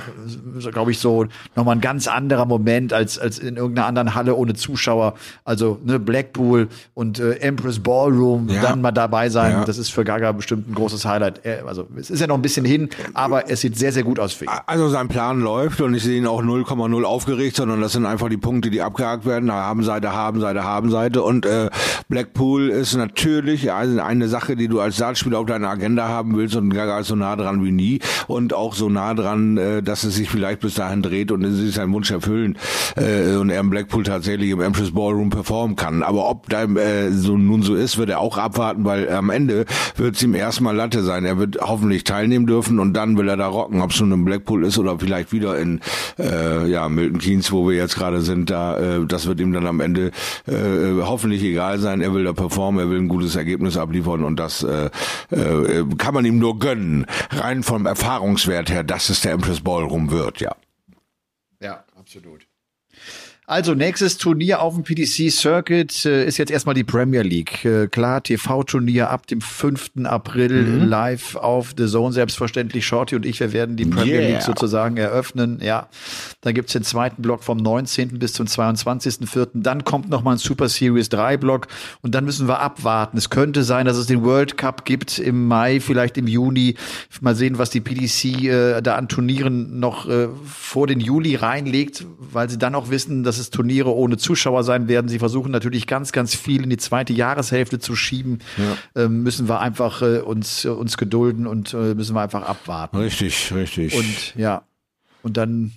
glaube ich, so nochmal ein ganz anderer Moment als, als in irgendeiner anderen Halle ohne Zuschauer. Also ne, Blackpool und äh, Empress Ballroom ja. dann mal dabei sein. Ja. Das ist für Gaga bestimmt ein großes Highlight. Also es ist ja noch ein bisschen hin, aber es sieht sehr, sehr gut aus für ihn. Also sein Plan läuft und ich sehe ihn auch 0,0 aufgeregt, sondern das sind einfach die Punkte, die abgehakt werden. Haben Seite, haben Seite, haben Seite. Und äh, Blackpool ist natürlich eine Sache, die du als Startspieler auf deiner Agenda haben willst und Gaga ist so nah dran wie nie und auch so nah dran, äh, dass es sich vielleicht bis dahin dreht und sich seinen Wunsch erfüllen äh, und er im Blackpool tatsächlich im Empress Ballroom performen kann. Aber ob da äh, so nun so ist, wird er auch abwarten, weil am Ende wird es ihm erstmal Latte sein. Er wird hoffentlich teilnehmen dürfen und dann will er da rocken, ob es nun im Blackpool ist oder vielleicht wieder in äh, ja Milton Keynes, wo wir jetzt gerade sind. Da äh, das wird ihm dann am Ende äh, hoffentlich egal sein. Er will da performen, er will ein gutes Ergebnis abliefern und das äh, äh, kann man ihm nur gönnen. Rein vom Erfahrungswert her, dass es der Empress Ballroom wird, ja. Ja, absolut. Also nächstes Turnier auf dem PDC Circuit äh, ist jetzt erstmal die Premier League. Äh, klar, TV-Turnier ab dem 5. April mhm. live auf The Zone. Selbstverständlich Shorty und ich, wir werden die Premier yeah. League sozusagen eröffnen. Ja, da gibt's den zweiten Block vom 19. bis zum 22.04. Dann kommt nochmal ein Super Series 3 Block und dann müssen wir abwarten. Es könnte sein, dass es den World Cup gibt im Mai, vielleicht im Juni. Mal sehen, was die PDC äh, da an Turnieren noch äh, vor den Juli reinlegt, weil sie dann auch wissen, dass dass es Turniere ohne Zuschauer sein werden. Sie versuchen natürlich ganz, ganz viel in die zweite Jahreshälfte zu schieben. Ja. Ähm, müssen wir einfach äh, uns, äh, uns gedulden und äh, müssen wir einfach abwarten. Richtig, richtig. Und ja, und dann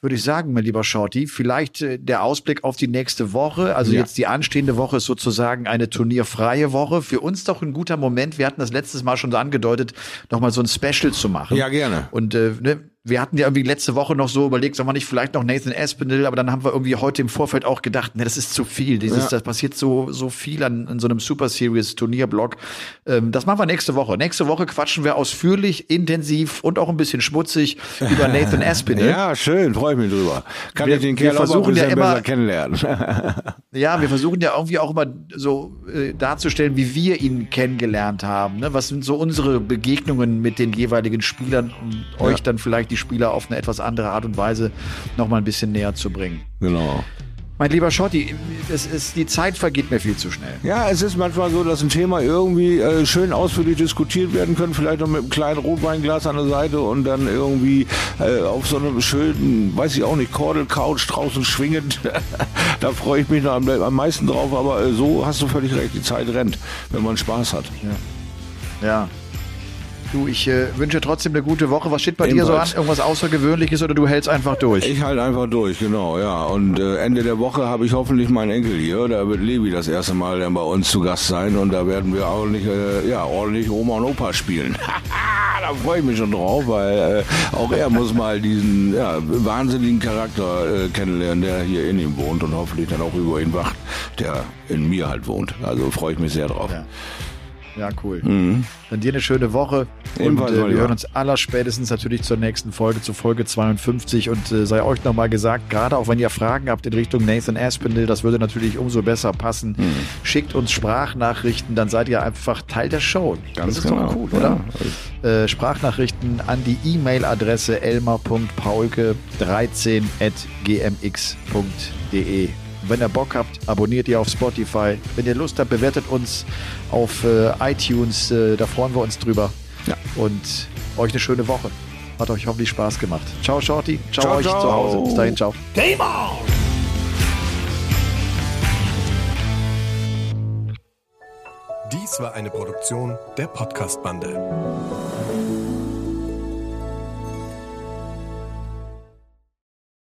würde ich sagen, mein lieber Shorty, vielleicht äh, der Ausblick auf die nächste Woche. Also ja. jetzt die anstehende Woche ist sozusagen eine turnierfreie Woche. Für uns doch ein guter Moment. Wir hatten das letztes Mal schon so angedeutet, nochmal so ein Special zu machen. Ja, gerne. Und äh, ne, wir hatten ja irgendwie letzte Woche noch so überlegt, soll man nicht vielleicht noch Nathan Aspinall, aber dann haben wir irgendwie heute im Vorfeld auch gedacht, ne, das ist zu viel. Dieses, ja. das passiert so, so viel an, an so einem Super Series Turnierblock. Ähm, das machen wir nächste Woche. Nächste Woche quatschen wir ausführlich, intensiv und auch ein bisschen schmutzig über Nathan Aspinall. ja, schön, freue ich mich drüber. Kann wir, ich den Kerl auch ein bisschen ja immer, besser kennenlernen. ja, wir versuchen ja irgendwie auch immer so äh, darzustellen, wie wir ihn kennengelernt haben. Ne? Was sind so unsere Begegnungen mit den jeweiligen Spielern, um ja. euch dann vielleicht die Spieler auf eine etwas andere Art und Weise noch mal ein bisschen näher zu bringen. Genau. Mein lieber Schotti, es ist, die Zeit vergeht mir viel zu schnell. Ja, es ist manchmal so, dass ein Thema irgendwie äh, schön ausführlich diskutiert werden kann, vielleicht noch mit einem kleinen Rotweinglas an der Seite und dann irgendwie äh, auf so einem schönen, weiß ich auch nicht, Kordelcouch draußen schwingend da freue ich mich noch am, am meisten drauf, aber äh, so hast du völlig recht, die Zeit rennt, wenn man Spaß hat. Ja. Du, ich äh, wünsche trotzdem eine gute Woche. Was steht bei dir so an? Ebenfalls. Irgendwas Außergewöhnliches oder du hältst einfach durch? Ich halte einfach durch, genau, ja. Und äh, Ende der Woche habe ich hoffentlich meinen Enkel hier. Da wird Levi das erste Mal dann bei uns zu Gast sein und da werden wir ordentlich, äh, ja, ordentlich Oma und Opa spielen. da freue ich mich schon drauf, weil äh, auch er muss mal diesen ja, wahnsinnigen Charakter äh, kennenlernen, der hier in ihm wohnt und hoffentlich dann auch über ihn wacht, der in mir halt wohnt. Also freue ich mich sehr drauf. Ja. Ja, cool. Dann dir eine schöne Woche. Und äh, wir hören uns allerspätestens natürlich zur nächsten Folge, zur Folge 52. Und äh, sei euch nochmal gesagt, gerade auch wenn ihr Fragen habt in Richtung Nathan Aspinall, das würde natürlich umso besser passen. Mhm. Schickt uns Sprachnachrichten, dann seid ihr einfach Teil der Show. Ganz das ist genau. doch cool, oder? Äh, Sprachnachrichten an die E-Mail-Adresse elmar.paulke13.gmx.de. Wenn ihr Bock habt, abonniert ihr auf Spotify. Wenn ihr Lust habt, bewertet uns auf äh, iTunes. Äh, da freuen wir uns drüber. Ja. Und euch eine schöne Woche. Hat euch hoffentlich Spaß gemacht. Ciao, Shorty. Ciao, Ciao, euch ciao. zu Hause. Bis dahin, ciao. Game on! Dies war eine Produktion der Podcast-Bande.